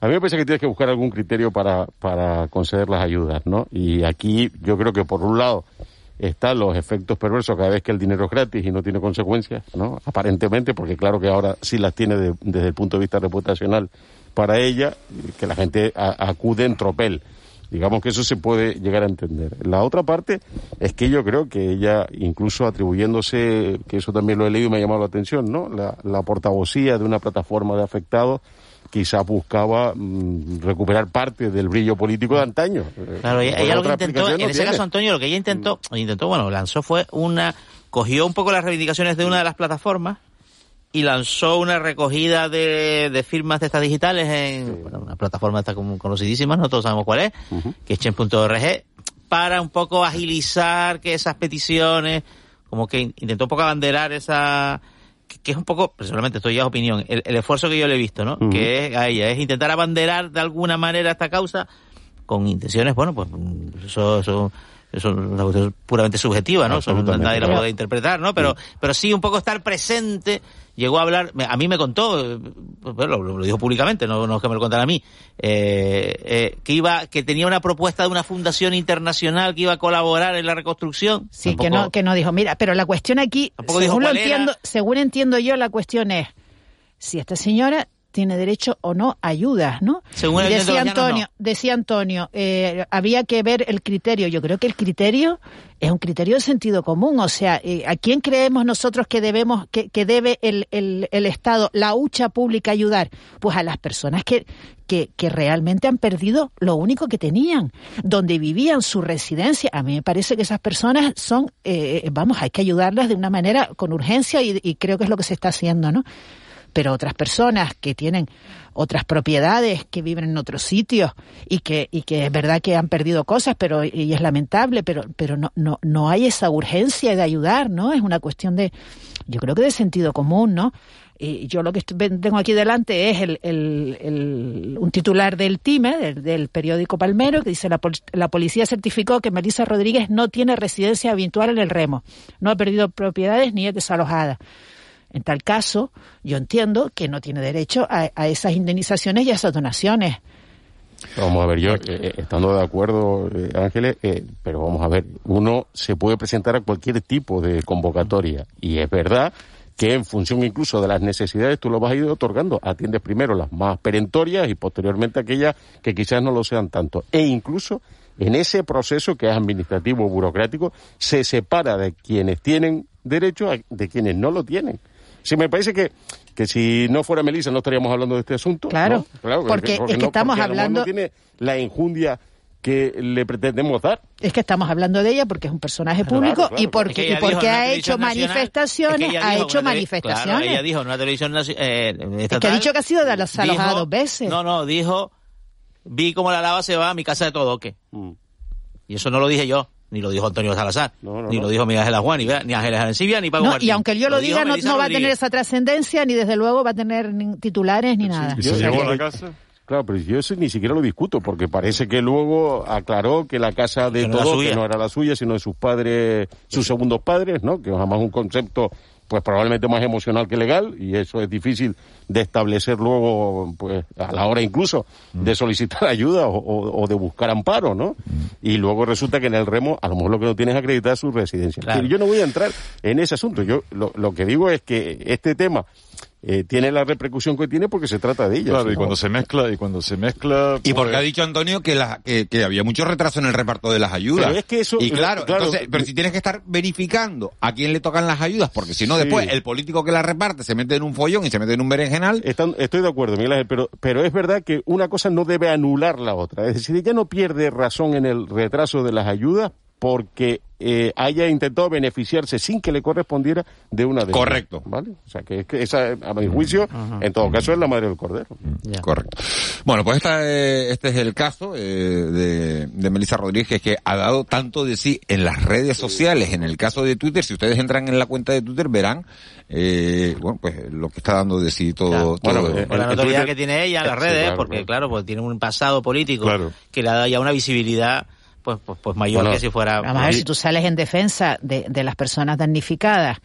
a mí me parece que tienes que buscar algún criterio para, para conceder las ayudas, ¿no? Y aquí yo creo que por un lado están los efectos perversos cada vez que el dinero es gratis y no tiene consecuencias, ¿no? Aparentemente, porque claro que ahora sí las tiene de, desde el punto de vista reputacional para ella, que la gente a, acude en tropel. Digamos que eso se puede llegar a entender. La otra parte es que yo creo que ella, incluso atribuyéndose, que eso también lo he leído y me ha llamado la atención, ¿no? La, la portavocía de una plataforma de afectados quizá buscaba mmm, recuperar parte del brillo político de antaño. Claro, ella, ella lo que intentó, en ese caso, Antonio, lo que ella intentó, intentó, bueno, lanzó fue una, cogió un poco las reivindicaciones de una de las plataformas y lanzó una recogida de, de firmas de estas digitales en sí. bueno, una plataforma esta como conocidísima, no todos sabemos cuál es, uh -huh. que es chen.org, para un poco agilizar que esas peticiones, como que intentó un poco abanderar esa que es un poco, personalmente esto ya es opinión, el, el, esfuerzo que yo le he visto, ¿no? Uh -huh. Que es a ella, es intentar abanderar de alguna manera esta causa con intenciones, bueno, pues eso, eso, eso es una cuestión puramente subjetiva, ¿no? Eso nadie la puede interpretar, ¿no? Pero, sí. pero sí un poco estar presente, llegó a hablar, a mí me contó, bueno, lo, dijo públicamente, no, no es que me lo contara a mí, eh, eh, que iba, que tenía una propuesta de una fundación internacional que iba a colaborar en la reconstrucción. Sí, tampoco, que no, que no dijo, mira, pero la cuestión aquí, según lo entiendo, según entiendo yo, la cuestión es, si esta señora tiene derecho o no a ayudas, ¿no? Según el decía Antonio, no. decía Antonio, eh, había que ver el criterio. Yo creo que el criterio es un criterio de sentido común. O sea, eh, ¿a quién creemos nosotros que debemos, que, que debe el, el, el, Estado, la hucha pública ayudar? Pues a las personas que, que, que, realmente han perdido lo único que tenían, donde vivían su residencia. A mí me parece que esas personas son, eh, vamos, hay que ayudarlas de una manera con urgencia y, y creo que es lo que se está haciendo, ¿no? Pero otras personas que tienen otras propiedades, que viven en otros sitios y que, y que es verdad que han perdido cosas, pero y es lamentable, pero, pero no, no, no hay esa urgencia de ayudar, ¿no? Es una cuestión de, yo creo que de sentido común, ¿no? Y yo lo que tengo aquí delante es el, el, un titular del TIME, del, periódico Palmero, que dice la, la policía certificó que Melissa Rodríguez no tiene residencia habitual en el remo, no ha perdido propiedades ni es desalojada. En tal caso, yo entiendo que no tiene derecho a, esas indemnizaciones y a esas donaciones. Vamos a ver, yo eh, eh, estando de acuerdo, eh, Ángeles, pero vamos a ver, uno se puede presentar a cualquier tipo de convocatoria y es verdad que en función incluso de las necesidades tú lo vas a ir otorgando. Atiendes primero las más perentorias y posteriormente aquellas que quizás no lo sean tanto. E incluso en ese proceso que es administrativo o burocrático se separa de quienes tienen derecho a, de quienes no lo tienen. Sí, me parece que, que si no fuera Melissa no estaríamos hablando de este asunto. Claro, claro porque, es que estamos hablando... no tiene la enjundia que le pretendemos dar. Es que estamos hablando de ella porque es un personaje público y porque, y porque ha hecho manifestaciones, ha hecho manifestaciones. ella dijo en una televisión eh, es que ha dicho que ha sido de los dos veces. No, no, dijo, vi cómo la lava se va a mi casa de Todoque. Mm. Y eso no lo dije yo. Ni lo dijo Antonio Salazar, ni lo dijo Miguel Ángel Juan, ni, ni Ángeles Arencibia, ni Pablo Y aunque yo lo, diga, no, va a tener esa trascendencia, ni desde luego va a tener ni titulares, ni nada. ¿Y se llevó a la casa? Claro, pero yo eso ni siquiera lo discuto, porque parece que luego aclaró que la casa de todos, que no era la suya, sino de sus padres, sus segundos padres, ¿no? Que jamás un concepto pues probablemente más emocional que legal y eso es difícil de establecer luego pues a la hora incluso de solicitar ayuda o, de buscar amparo no y luego resulta que en el remo a lo mejor lo que no tiene es acreditar su residencia. Yo no voy a entrar en ese asunto. Yo lo, lo que digo es que este tema eh, tiene la repercusión que tiene porque se trata de ella. Claro, y cuando se mezcla, y cuando se mezcla. Y porque pues ha dicho Antonio que, la, que, había mucho retraso en el reparto de las ayudas. Pero es que eso. Y claro, entonces, pero si tienes que estar verificando a quién le tocan las ayudas, porque si no, después el político que las reparte se mete en un follón y se mete en un berenjenal. estoy de acuerdo, Miguel Ángel, pero, pero es verdad que una cosa no debe anular la otra. Es decir, ella no pierde razón en el retraso de las ayudas porque eh, haya intentado beneficiarse sin que le correspondiera de una de Correcto. ¿Vale? O sea, que, es que esa, a mi juicio, en todo caso, es la madre del cordero. Correcto. Bueno, pues esta, eh, este es el caso eh, de, de Melissa Rodríguez, que ha dado tanto de sí en las redes sociales. En el caso de Twitter, si ustedes entran en la cuenta de Twitter, verán, eh, bueno, pues lo que está dando de sí todo. Bueno, la notoriedad que tiene ella en las redes, porque claro, pues tiene un pasado político que le ha dado ya una visibilidad pues, pues, pues mayor que si fuera... Vamos a ver, si tú sales en defensa de, de las personas damnificadas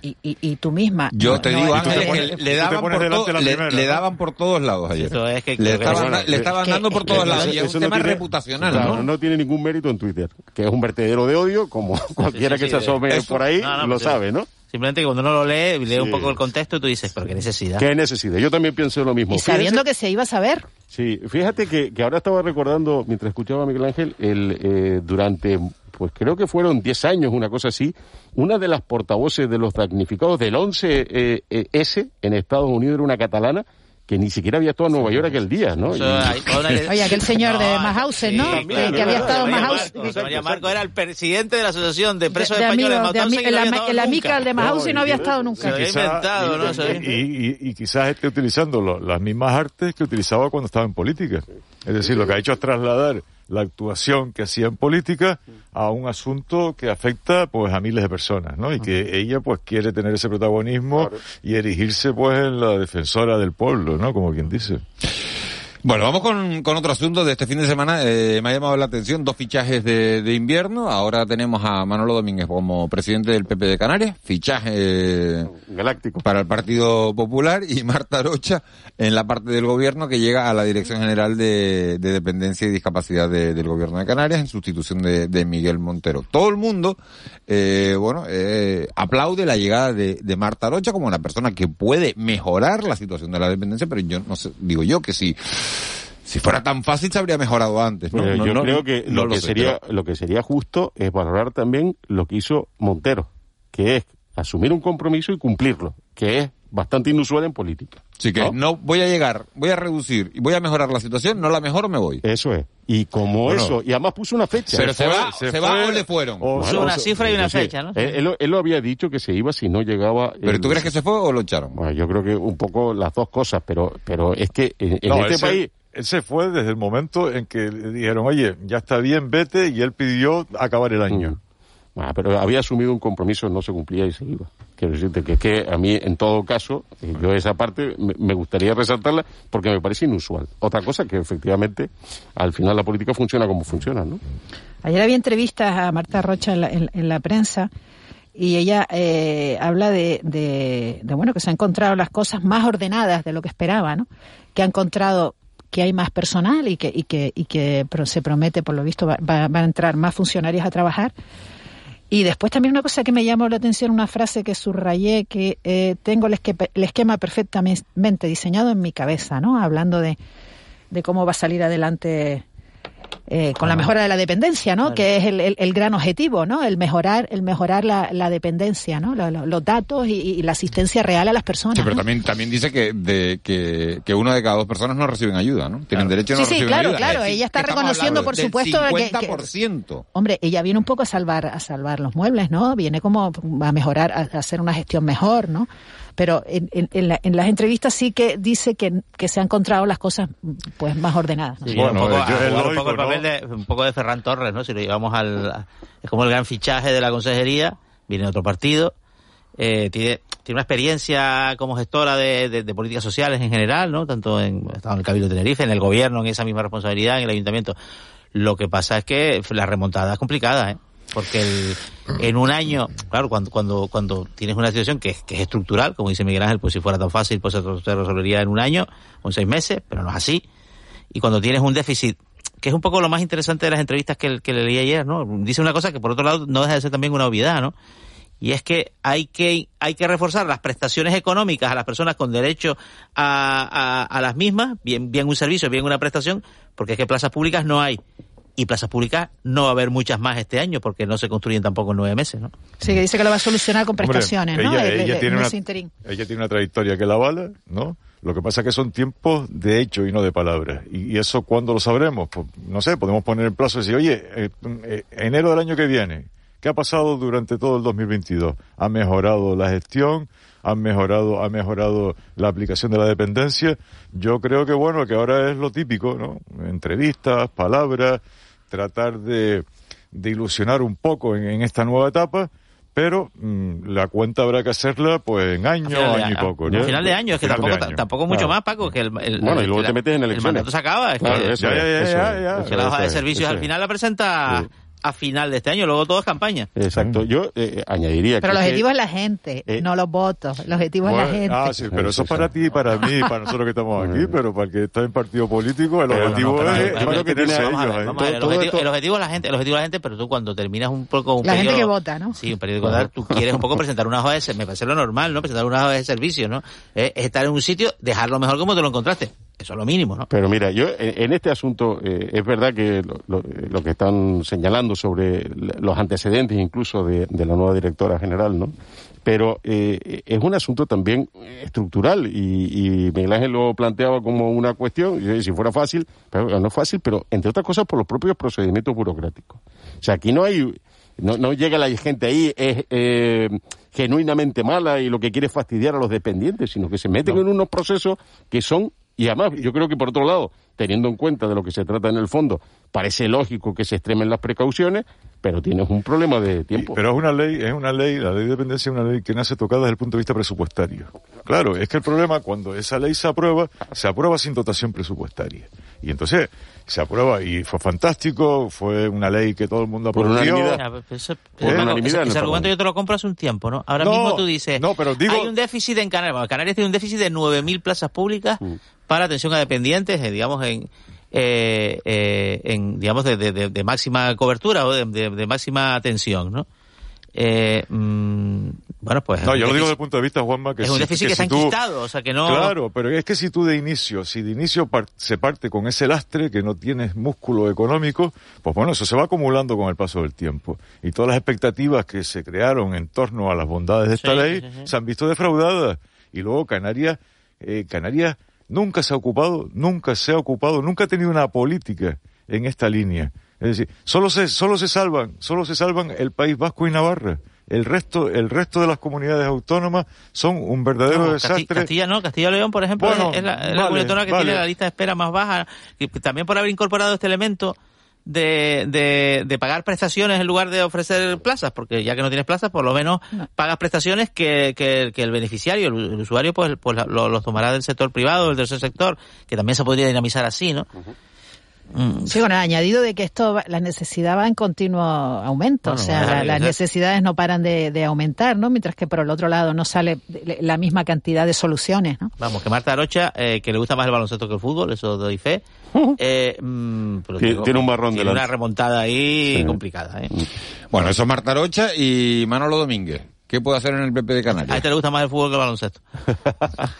y, y, y, tú misma. Yo te digo, Ángel, le, daban por le, daban por todos lados ayer. le, estaban, le estaban dando por todos lados. Y es un tema reputacional, ¿no? ¿no? tiene ningún mérito en Twitter, que es un vertedero de odio, como cualquiera que se asome por ahí lo sabe, ¿no? Simplemente que cuando uno lo lee, lee un poco el contexto y tú dices, pero qué necesidad. Qué necesidad. Yo también pienso lo mismo. Y sabiendo que se iba a saber. Sí, fíjate que, que ahora estaba recordando, mientras escuchaba a Miguel Ángel, el, eh, durante, pues creo que fueron 10 años, una cosa así, una de las portavoces de los damnificados del 11S eh, eh, en Estados Unidos era una catalana que ni siquiera había estado en Nueva York aquel día, ¿no? Oye, aquel señor de Mahausen, ¿no? que, había estado en Mahausen. María Marco era el presidente de la Asociación de Presos Españoles de, de, El amical de Mahausen no había estado nunca. Se había inventado, ¿no? Y, y, quizás esté utilizando las mismas artes que utilizaba cuando estaba en política. Es decir, lo que ha hecho es trasladar la actuación que hacía en política a un asunto que afecta pues a miles de personas, ¿no? Y que ella pues quiere tener ese protagonismo y erigirse pues en la defensora del pueblo, ¿no? Como quien dice. Bueno, vamos con, con, otro asunto de este fin de semana. Eh, me ha llamado la atención dos fichajes de, de, invierno. Ahora tenemos a Manolo Domínguez como presidente del PP de Canarias, fichaje galáctico para el Partido Popular, y Marta Rocha en la parte del gobierno que llega a la Dirección General de, de Dependencia y Discapacidad del Gobierno de Canarias en sustitución de, Miguel Montero. Todo el mundo, eh, bueno, eh, aplaude la llegada de, Marta Rocha como una persona que puede mejorar la situación de la dependencia, pero yo no sé, digo yo que si si fuera tan fácil se habría mejorado antes. ¿no? yo creo que, lo, que sería, lo que sería justo es valorar también lo que hizo Montero, que es asumir un compromiso y cumplirlo, que es bastante inusual en política. Así que ¿no? voy a llegar, voy a reducir y voy a mejorar la situación, no la mejoro, me voy. Eso es. Y como eso, y además puso una fecha. Pero se, va, se, va o le fueron. puso una cifra y una fecha, ¿no? Él, él, lo había dicho que se iba si no llegaba. ¿Pero tú crees que se fue o lo echaron? Bueno, yo creo que un poco las dos cosas, pero, pero es que en, este país. él se fue desde el momento en que le dijeron, oye, ya está bien, vete, y él pidió acabar el año. Mm. Ah, pero había asumido un compromiso, no se cumplía y se iba. Quiero decirte que es que a mí, en todo caso, eh, yo esa parte me gustaría resaltarla porque me parece inusual. Otra cosa que efectivamente, al final la política funciona como funciona, ¿no? Ayer había entrevistas a Marta Rocha en la, prensa y ella eh, habla de, de, bueno, que se han encontrado las cosas más ordenadas de lo que esperaba, ¿no? Que ha encontrado que hay más personal y que, y que, y que se promete, por lo visto, va, va a entrar más funcionarios a trabajar y después también una cosa que me llamó la atención, una frase que subrayé, que eh, tengo el, esquema perfectamente diseñado en mi cabeza, ¿no? Hablando de, de cómo va a salir adelante eh, con la mejora de la dependencia, ¿no? Que es el, el, gran objetivo, ¿no? El mejorar, el mejorar la, la dependencia, ¿no? Los, datos y, la asistencia real a las personas. Sí, pero también, también dice que, de, que, que una de cada dos personas no reciben ayuda, ¿no? Tienen derecho a no sí, sí, claro, claro. Ella está reconociendo, por supuesto, que, que, hombre, ella viene un poco a salvar, a salvar los muebles, ¿no? Viene como a mejorar, a hacer una gestión mejor, ¿no? Pero en, en, las entrevistas sí que dice que, que, se han encontrado las cosas pues más ordenadas. un poco, el papel de, un poco de Ferran Torres, ¿no? Si lo llevamos al... Es como el gran fichaje de la consejería, viene de otro partido, eh, tiene, tiene una experiencia como gestora de, de, políticas sociales en general, ¿no? Tanto en, en el Cabildo de Tenerife, en el gobierno, en esa misma responsabilidad, en el ayuntamiento. Lo que pasa es que la remontada es complicada, ¿eh? Porque en un año, claro, cuando, cuando, cuando tienes una situación que, es estructural, como dice Miguel Ángel, pues si fuera tan fácil, pues se resolvería en un año o en seis meses, pero no es así. Y cuando tienes un déficit, que es un poco lo más interesante de las entrevistas que, que le leí ayer, ¿no? Dice una cosa que por otro lado no deja de ser también una obviedad, ¿no? Y es que hay que, hay que reforzar las prestaciones económicas a las personas con derecho a, a, a las mismas, bien, bien un servicio, bien una prestación, porque es que plazas públicas no hay y plazas públicas no va a haber muchas más este año porque no se construyen tampoco en nueve meses, ¿no? Sí, que dice que lo va a solucionar con prestaciones, ¿no? Ella, tiene una, ella tiene una trayectoria que la avala, ¿no? Lo que pasa es que son tiempos de hecho y no de palabras. Y, eso, ¿cuándo lo sabremos? Pues, no sé, podemos poner en plazo y decir, oye, eh, eh, enero del año que viene, ¿qué ha pasado durante todo el 2022? ¿Ha mejorado la gestión? han mejorado, ha mejorado la aplicación de la dependencia. Yo creo que bueno, que ahora es lo típico, ¿no? Entrevistas, palabras, tratar de, de ilusionar un poco en, esta nueva etapa pero mm, la cuenta habrá que hacerla pues en año, año y poco. ¿no? final de año, es que tampoco, tampoco mucho más, Paco, que el, Bueno, y luego te metes en elecciones. El mandato se acaba. Es claro, eso, ya, ya, ya, ya, la hoja de servicios al final la presenta a final de este año, luego todo es campaña. Exacto, yo eh, añadiría pero el objetivo es la gente, eh, no los votos, el objetivo es la gente. Ah, sí, pero eso es para ti y para mí, para nosotros que estamos aquí, pero para el que está en partido político, el objetivo es, que tiene ellos. El objetivo es la gente, el objetivo es la gente, pero tú cuando terminas un poco un La gente que vota, ¿no? Sí, un periodo de tú quieres un poco presentar una hoja de me parece lo normal, ¿no? Presentar una hoja de servicio, ¿no? Es estar en un sitio, dejarlo mejor como te lo encontraste. Eso es lo mínimo, ¿no? Pero mira, yo en, este asunto eh, es verdad que lo, que están señalando sobre los antecedentes incluso de, la nueva directora general, ¿no? Pero eh, es un asunto también estructural y, Miguel Ángel lo planteaba como una cuestión, y si fuera fácil, pero no es fácil, pero entre otras cosas por los propios procedimientos burocráticos. O sea, aquí no hay, no, no llega la gente ahí, es eh, genuinamente mala y lo que quiere es fastidiar a los dependientes, sino que se meten en unos procesos que son y además, yo creo que por otro lado, teniendo en cuenta de lo que se trata en el fondo, parece lógico que se extremen las precauciones, pero tienes un problema de tiempo. pero es una ley, es una ley, la ley de dependencia es una ley que nace tocada desde el punto de vista presupuestario. Claro, es que el problema cuando esa ley se aprueba, se aprueba sin dotación presupuestaria. Y entonces se aprueba y fue fantástico, fue una ley que todo el mundo apoyó. Por unanimidad. Ese, argumento yo te lo compro hace un tiempo, ¿no? Ahora mismo tú dices, no, pero digo, hay un déficit en Canarias. Canarias tiene un déficit de 9.000 plazas públicas mm. para atención a dependientes, eh, digamos, en, eh, eh, en digamos, de, de, de, máxima cobertura o de, máxima atención, ¿no? Eh, mm, bueno, pues. No, yo lo digo desde el punto de vista, Juanma, que es un déficit que, está enquistado, o sea que no. Claro, pero es que si tú de inicio, si de inicio se parte con ese lastre que no tienes músculo económico, pues bueno, eso se va acumulando con el paso del tiempo. Y todas las expectativas que se crearon en torno a las bondades de esta ley se han visto defraudadas. Y luego Canarias eh, Canarias nunca se ha ocupado, nunca se ha ocupado, nunca ha tenido una política en esta línea. Es decir, solo se, solo se salvan, solo se salvan el País Vasco y Navarra. El resto, el resto de las comunidades autónomas son un verdadero No, desastre. Casti- Castilla no, Castilla León, por ejemplo, Bueno, es, es la, es la vale, comunidad autónoma que vale. tiene la lista de espera más baja, y también por haber incorporado este elemento de, de, de pagar prestaciones en lugar de ofrecer plazas, porque ya que no tienes plazas, por lo menos pagas prestaciones que, que, que el beneficiario, el, el usuario, pues, pues la- lo, los tomará del sector privado, del tercer sector, que también se podría dinamizar así, ¿no? Sí, con el añadido de que esto, va- la necesidad va en continuo aumento, Bueno, o sea, la- las necesidades no paran de, de aumentar, ¿no? Mientras que por el otro lado no sale de- la misma cantidad de soluciones, ¿no? Vamos, que Marta Arocha, eh, que le gusta más el baloncesto que el fútbol, eso doy fe. Eh, mm, pero Tiene- tiene un marrón Tiene delante. una remontada ahí Sí. complicada, ¿eh? Bueno, eso es Marta Rocha y Manolo Domínguez. ¿Qué puede hacer en el PP de A Canarias? este le gusta más el fútbol que el baloncesto.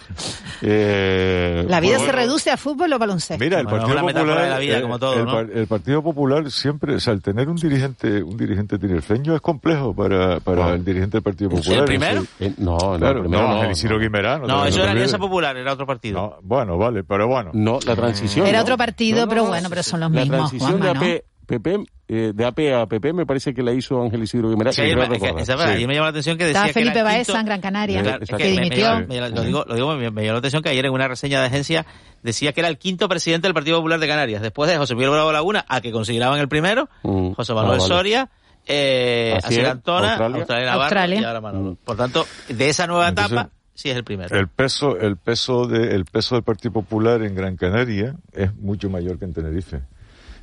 Eh, La vida bueno, se reduce a fútbol o baloncesto. Mira, el Bueno, Partido es una metáfora Popular, de la vida, eh, como todo, el, ¿no? par- el Partido Popular siempre, o sea, el tener un dirigente, un dirigente tinerfeño es complejo para, para el dirigente del Partido ¿El Popular. primero? Sí. eh, no, no, Claro, primero no, no, no. Guimerá, No, te- eso era. Alianza Popular, era otro partido. No, bueno, vale, pero bueno. No, la transición. Era ¿no? otro partido, No, no, pero no, bueno, pero son los la mismos, transición Juanma, de AP, PP, eh, de AP a PP me parece que la hizo Ángel Isidro Guimerá. Es que ayer, creo me- es que- esa Sí. ayer me llamó la atención que decía Estaba Felipe quinto- en Gran Canaria, Claro, que que me- me dimitió. me- lo digo, lo digo, me, llamó la atención que ayer en una reseña de agencia decía que era el quinto presidente del Partido Popular de Canarias, después de José Miguel Bravo Laguna, a que consideraban el primero, Mm. José Manuel Ah, vale. Soria, eh, Así Asier Antona, Australia. Australia, Navarro Australia. y ahora Manolo. Por tanto, de esa nueva Entonces, etapa, sí es el primero. El peso, el peso de, el peso del Partido Popular en Gran Canaria es mucho mayor que en Tenerife.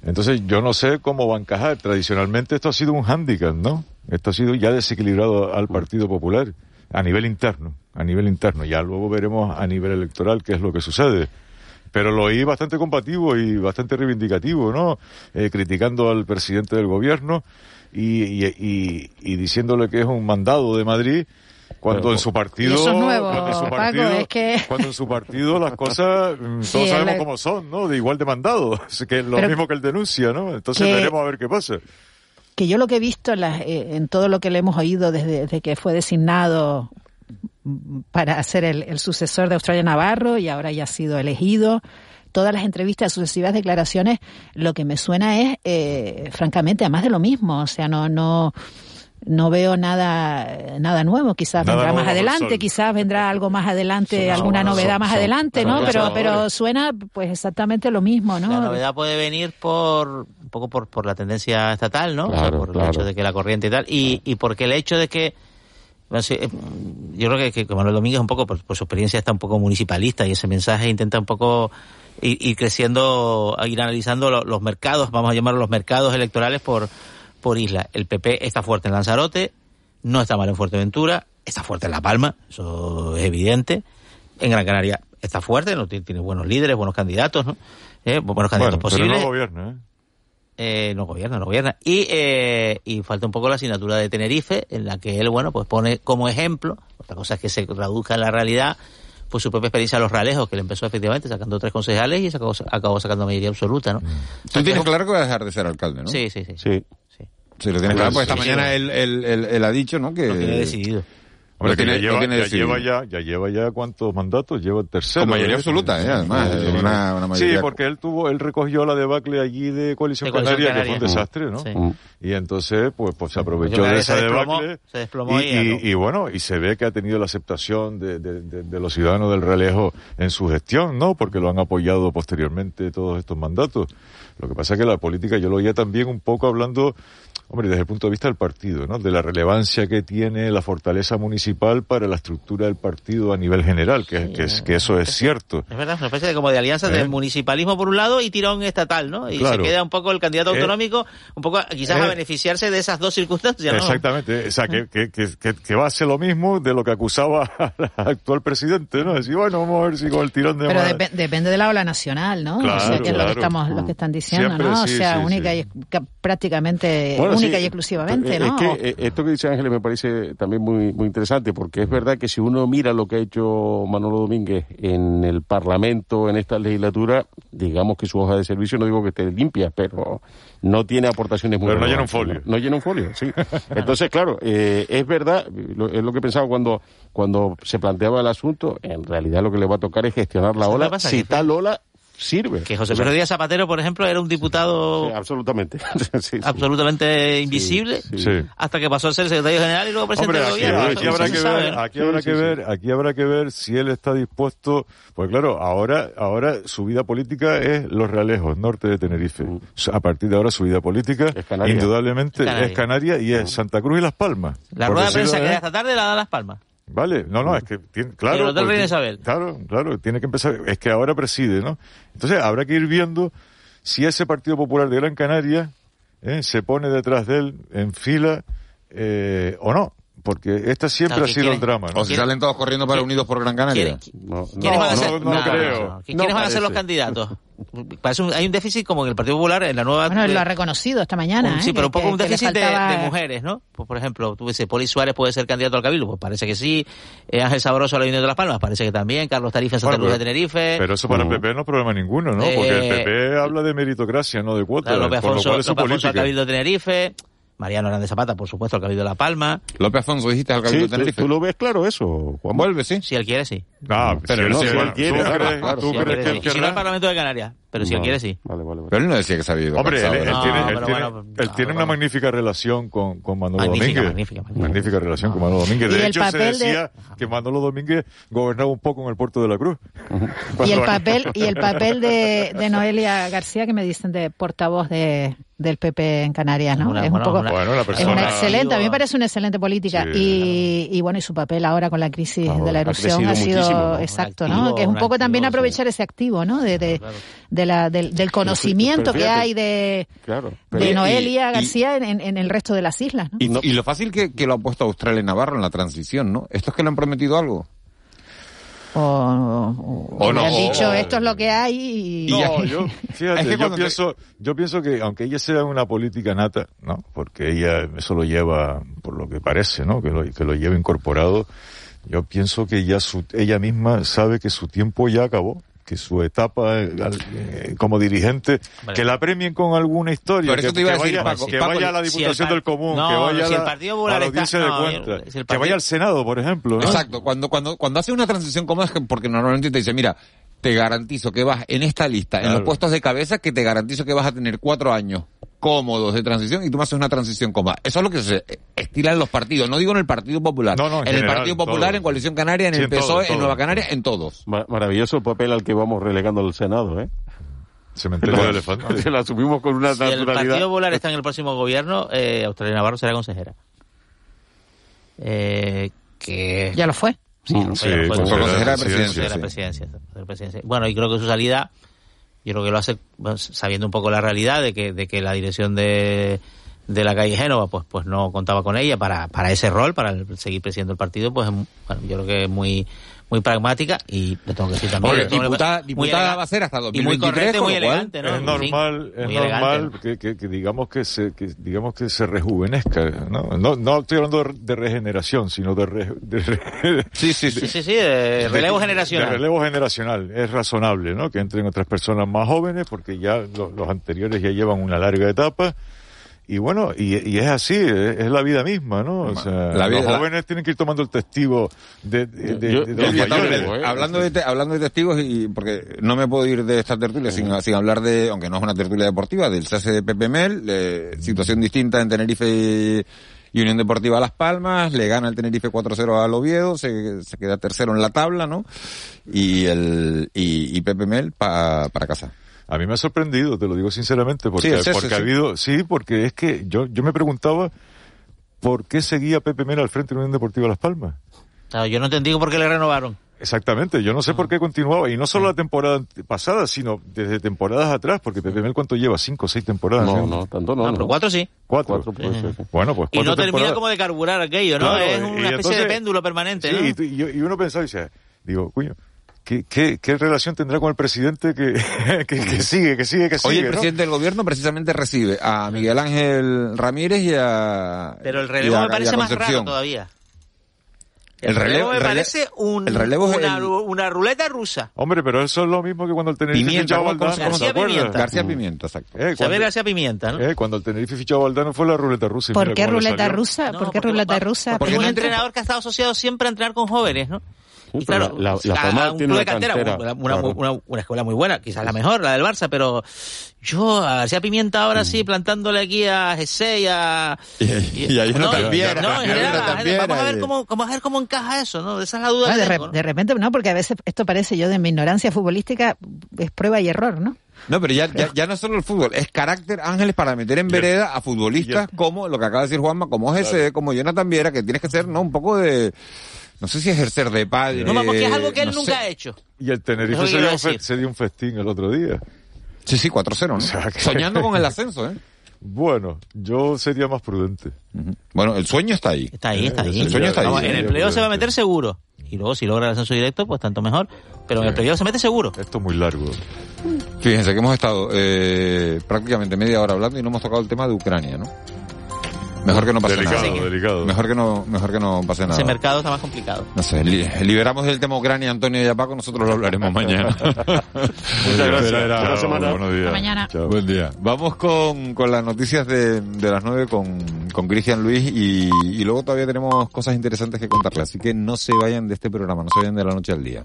Entonces yo no sé cómo va a encajar. Tradicionalmente esto ha sido un hándicap, ¿no? Esto ha sido ya desequilibrado al Partido Popular a nivel interno, a nivel interno. Ya luego veremos a nivel electoral qué es lo que sucede. Pero lo oí bastante combativo y bastante reivindicativo, ¿no? Eh, criticando al presidente del gobierno y, y, y- y diciéndole que es un mandado de Madrid cuando en su partido eso es nuevo, cuando en su Paco, partido, es que- cuando en su partido las cosas mm, todos Sí, sabemos el- cómo son, ¿no? De igual de mandado, Así que es lo Pero- mismo que él denuncia, ¿no? Entonces Que- veremos a ver qué pasa. que yo lo que he visto en, las- eh, en todo lo que le hemos oído desde, desde que fue designado para ser el, el sucesor de Australia Navarro y ahora ya ha sido elegido, todas las entrevistas, sucesivas declaraciones, lo que me suena es, eh, francamente, a más de lo mismo. O sea, no, no, no veo nada, nada nuevo. Quizás Nada vendrá nuevo más adelante, quizás vendrá algo más adelante, alguna novedad son- más son- adelante, son ¿no? Pero, pero suena, pues, exactamente lo mismo, ¿no? La novedad puede venir por un poco por, por la tendencia estatal, ¿no? o sea, Claro, por claro. el hecho de que la corriente y tal, y, y porque el hecho de que eh, yo creo que, que Manuel Domínguez un poco por, por su experiencia está un poco municipalista y ese mensaje intenta un poco ir, ir creciendo, ir analizando lo- los mercados, vamos a llamarlo los mercados electorales por por isla. El PP está fuerte en Lanzarote, no está mal en Fuerteventura, está fuerte en La Palma, eso es evidente. En Gran Canaria está fuerte, no tiene, tiene buenos líderes, buenos candidatos, ¿no? Eh, buenos candidatos Bueno, pero posibles. no gobierna, ¿eh? Eh, no gobierna, no gobierna. Y, eh, y falta un poco la asignatura de Tenerife, en la que él, bueno, pues pone como ejemplo, otra cosa es que se traduzca en la realidad, pues su propia experiencia a los ralejos, que le empezó efectivamente sacando tres concejales y se acabó, acabó sacando mayoría absoluta, ¿no? Tú tienes claro que vas a dejar de ser alcalde, ¿no? Sí, sí, sí. Sí. Sí, lo tienes claro, Sí, porque esta sí, mañana él, él, él- él ha dicho, ¿no? Que Lo tiene decidido. Hombre, que tiene- ya, lleva, tiene ya lleva ya, ya lleva ya cuántos mandatos, lleva el tercero. Con mayoría ¿eh? absoluta, ¿eh? Además, Sí, una- una sí, mayoría- porque él tuvo, él recogió la debacle allí de Coalición, De Coalición Canaria, que fue un desastre, ¿no? Sí. Y entonces, pues, pues se aprovechó de esa se desplomó, debacle. se desplomó y, y y- ganó. y bueno, y se ve que ha tenido la aceptación de, de- de- de los ciudadanos del Relejo en su gestión, ¿no? Porque lo han apoyado posteriormente todos estos mandatos. Lo que pasa es que la política, yo lo oía también un poco hablando, hombre, desde el punto de vista del partido, ¿no? De la relevancia que tiene la fortaleza municipal para la estructura del partido a nivel general, que, que, es- que eso es cierto. Es verdad, una especie de como de alianza ¿Eh? de municipalismo por un lado y tirón estatal, ¿no? Y Claro. se queda un poco el candidato Eh, autonómico, un poco quizás a eh, beneficiarse de esas dos circunstancias, ¿no? Exactamente, o sea, que, que, que, que- que va a ser lo mismo de lo que acusaba al actual presidente, ¿no? Decir, bueno, vamos a ver si con el tirón de Pero depe- depende de la ola nacional, ¿no? Claro, O sea, que es lo que estamos, lo que están diciendo, ¿no? o sea, única y prácticamente única y exclusivamente, ¿no? Es que eh, esto que dice Ángeles me parece también muy, muy interesante, porque es verdad que si uno mira lo que ha hecho Manolo Domínguez en el Parlamento, en esta legislatura, digamos que su hoja de servicio, no digo que esté limpia, pero no tiene aportaciones muy Pero no llena un folio. No, llena un folio, sí. Entonces, claro, eh, es verdad, es lo que pensaba cuando, cuando se planteaba el asunto, en realidad lo que le va a tocar es gestionar la ola. Si tal ola sirve. Que José Pedro Díaz Zapatero, por ejemplo, era un diputado... absolutamente. absolutamente invisible, hasta que pasó a ser secretario general y luego presidente del gobierno. Aquí, habrá que ver, aquí habrá que ver, aquí habrá que ver si él está dispuesto, pues claro, ahora, ahora su vida política es Los Realejos, norte de Tenerife. Mm. A partir de ahora su vida política, indudablemente, es Canaria. y es Santa Cruz y Las Palmas. La rueda de prensa que da esta tarde la da Las Palmas. Vale, no, no, es que, tiene, claro. Isabel. Claro, claro, tiene que empezar, es que ahora preside, ¿no? Entonces habrá que ir viendo si ese Partido Popular de Gran Canaria eh, se pone detrás de él en fila eh, o no porque esta siempre ha sido el drama. ¿no? O si salen todos corriendo para Unidos por Gran Canaria. No, no, creo. ¿Quiénes van a ser los candidatos? hay un déficit como en el Partido Popular en la nueva... Bueno, lo ha reconocido esta mañana. sí, pero un poco un déficit de, mujeres, ¿no? Pues, por ejemplo, tú dices, Poli Suárez puede ser candidato al Cabildo, pues parece que sí. Eh, Ángel Sabroso a la Unión de las Palmas, parece que también. Carlos Tarifa en Santa Cruz de Tenerife. Pero eso para el PP no es problema ninguno, ¿no? Porque el PP eh, habla de meritocracia, no de cuotas. López Afonso, López Afonso al Cabildo de Tenerife. Mariano Hernández Zapata, por supuesto, al Cabildo de La Palma. López Afonso, dijiste al Cabildo de Tenerife. Tú, lo ves claro eso, Juan. Vuelve, sí. Si él quiere, sí. No, pero no, si, él quiere. ¿Tú crees, claro, ¿tú crees que, Si no el Parlamento de Canarias, pero si él quiere, sí. Vale, vale, Pero él no decía que sabía. Hombre, él, él, tiene, él tiene, él tiene una magnífica relación con, con Manolo Domínguez. Magnífica, magnífica. magnífica relación con Manolo Domínguez. De hecho, se decía que Manolo Domínguez gobernaba un poco en el puerto de la Cruz. Y el papel, y el papel de, de Noelia García, que me dicen de portavoz de del PP en Canarias, ¿no? es un poco, es una excelente, a mí me parece una excelente política y, y, bueno, y su papel ahora con la crisis de la erupción ha, sido exacto, ¿no? Que es un poco también aprovechar ese activo, ¿no? De, de, la, del, conocimiento que hay de, de Noelia García en, en, el resto de las islas, ¿no? Y, y lo fácil que, que lo ha puesto Australia y Navarro en la transición, ¿no? ¿Esto es que le han prometido algo? o, no, han dicho esto es lo que hay y... No, yo, fíjate, yo pienso, yo pienso que aunque ella sea una política nata, ¿no? Porque ella eso lo lleva, por lo que parece, ¿no? Que lo, que lo lleva incorporado, yo pienso que ya su, ella misma sabe que su tiempo ya acabó que su etapa eh, eh, como dirigente, que la premien con alguna historia, que, vaya, a la Diputación del Común, que vaya a, la, audiencia de cuentas, que vaya al Senado, por ejemplo. Exacto, cuando, cuando, cuando hace una transición como es, porque normalmente te dice, mira, te garantizo que vas en esta lista, en los puestos de cabeza, que te garantizo que vas a tener cuatro años cómodos de transición y tú me haces una transición cómoda. Eso es lo que se estila en los partidos. No digo en el Partido Popular. en, el Partido Popular, en Coalición Canaria, en el PSOE, en Nueva Canaria, en todos. maravilloso el papel al que vamos relegando al Senado, ¿eh? Cementerio de elefantes. la asumimos con una si naturalidad. el Partido Popular está en el próximo gobierno, eh, Australia Navarro será consejera. Eh, que... Ya lo fue. Sí, fue, consejera de la presidencia. Bueno, y creo que su salida yo creo que lo hace sabiendo un poco la realidad de que, de que la dirección de, de la calle Génova pues pues no contaba con ella para, para ese rol, para seguir presidiendo el partido, pues bueno, yo creo que es muy muy pragmática y le tengo que decir también. diputada, diputada va a ser hasta 2023, y muy correcta, muy elegante, ¿no? Es normal, es normal que, que, digamos que se que digamos que se rejuvenezca, ¿no? No, no estoy hablando de, regeneración, sino de, de sí, sí, sí, sí, sí, de relevo generacional. De relevo generacional, es razonable, ¿no? Que entren otras personas más jóvenes porque ya los anteriores ya llevan una larga etapa y bueno, y, y es así, es, la vida misma, ¿no? O sea, los jóvenes tienen que ir tomando el testigo de, de, los mayores. Hablando de, hablando de testigos, y porque no me puedo ir de esta tertulia sin, sin hablar de, aunque no es una tertulia deportiva, del CAC de Pepe Mel, situación distinta en Tenerife y, Unión Deportiva Las Palmas, le gana el Tenerife 4-0 al Oviedo, se, se queda tercero en la tabla, ¿no? Y el, y, y Pepe Mel para casa. A mí me ha sorprendido, te lo digo sinceramente, porque, porque ha habido, sí, porque es que yo, yo me preguntaba por qué seguía Pepe Mera al frente de la Unión Deportiva Las Palmas. yo no entendí por qué le renovaron. Exactamente, yo no sé por qué continuaba, y no solo la temporada pasada, sino desde temporadas atrás, porque Pepe Mel cuánto lleva, cinco o seis temporadas. No, no, tanto no. no, pero cuatro sí. Cuatro. Bueno, pues Y no termina como de carburar aquello, ¿no? es una especie de péndulo permanente, sí, y, y, uno pensaba y decía, digo, cuño, ¿Qué, qué, qué relación tendrá con el presidente que, que, que sigue, que sigue, que sigue? Hoy el ¿no? presidente del gobierno precisamente recibe a Miguel Ángel Ramírez y a... Pero el relevo a- me parece más raro todavía. El relevo, me parece un, el relevo una, el- una ruleta rusa. Hombre, pero eso es lo mismo que cuando el Tenerife Pimienta, fichó a ¿cómo- cómo Valdano, se- cómo se ¿te García? Pimienta. García Pimienta, exacto. Eh, Saber cuando, García Pimienta, ¿no? eh, cuando el Tenerife fichó a Valdano fue la ruleta rusa. ¿Por qué ruleta rusa? No, ¿Por qué ruleta rusa? Porque es un entrenador que ha estado asociado siempre a entrenar con jóvenes, ¿no? Y pero claro, la- la a- forma un tiene club de una cantera, cantera, una, una- claro. una- una escuela muy buena, quizás la mejor, la del Barça, pero yo a García Pimienta ahora sí, plantándole aquí a Jesse y a... Y, y Jonathan no, Viera, no, en y general, Jonathan vamos a ver y- cómo, vamos a ver cómo encaja eso, ¿no? Esa es la duda Ah, que de, re- tengo, ¿no? de repente, no, porque a veces esto parece yo de mi ignorancia futbolística, es prueba y error, ¿no? No, pero ya, ya, ya no es solo el fútbol, es carácter Ángeles para meter en vereda a futbolistas como lo que acaba de decir Juanma, como Jesse, como Jonathan Viera, que tienes que ser, ¿no? Un poco de, no sé si ejercer de padre. No, porque es algo que él no nunca sé. ha hecho. Y el Tenerife que se dio, un fe- decir. se dio un festín el otro día. Sí, sí, 4-0, ¿no? sea, que- Soñando con el ascenso, ¿eh? Bueno, yo sería más prudente. Bueno, el sueño está ahí. Está ahí, está ahí. El sueño está ahí. Vamos, en el playoff se va a meter seguro. Y luego si logra el ascenso directo, pues tanto mejor. Pero en el playoff se mete seguro. Esto es muy largo. Fíjense que hemos estado eh, prácticamente media hora hablando y no hemos tocado el tema de Ucrania, ¿no? Mejor que no pase Delicado, nada. delicado. Mejor que no, mejor que no pase nada. Ese mercado está más complicado. No sé, li- liberamos el tema Ucrania, Antonio y a Paco, nosotros lo hablaremos mañana. Muchas gracias. Buena semana. Buenos días. Hasta mañana. Chao. Buen día. Vamos con, con las noticias de, de las nueve con, con Cristian Luis y, y luego todavía tenemos cosas interesantes que contarle, así que no se vayan de este programa, no se vayan de la noche al día.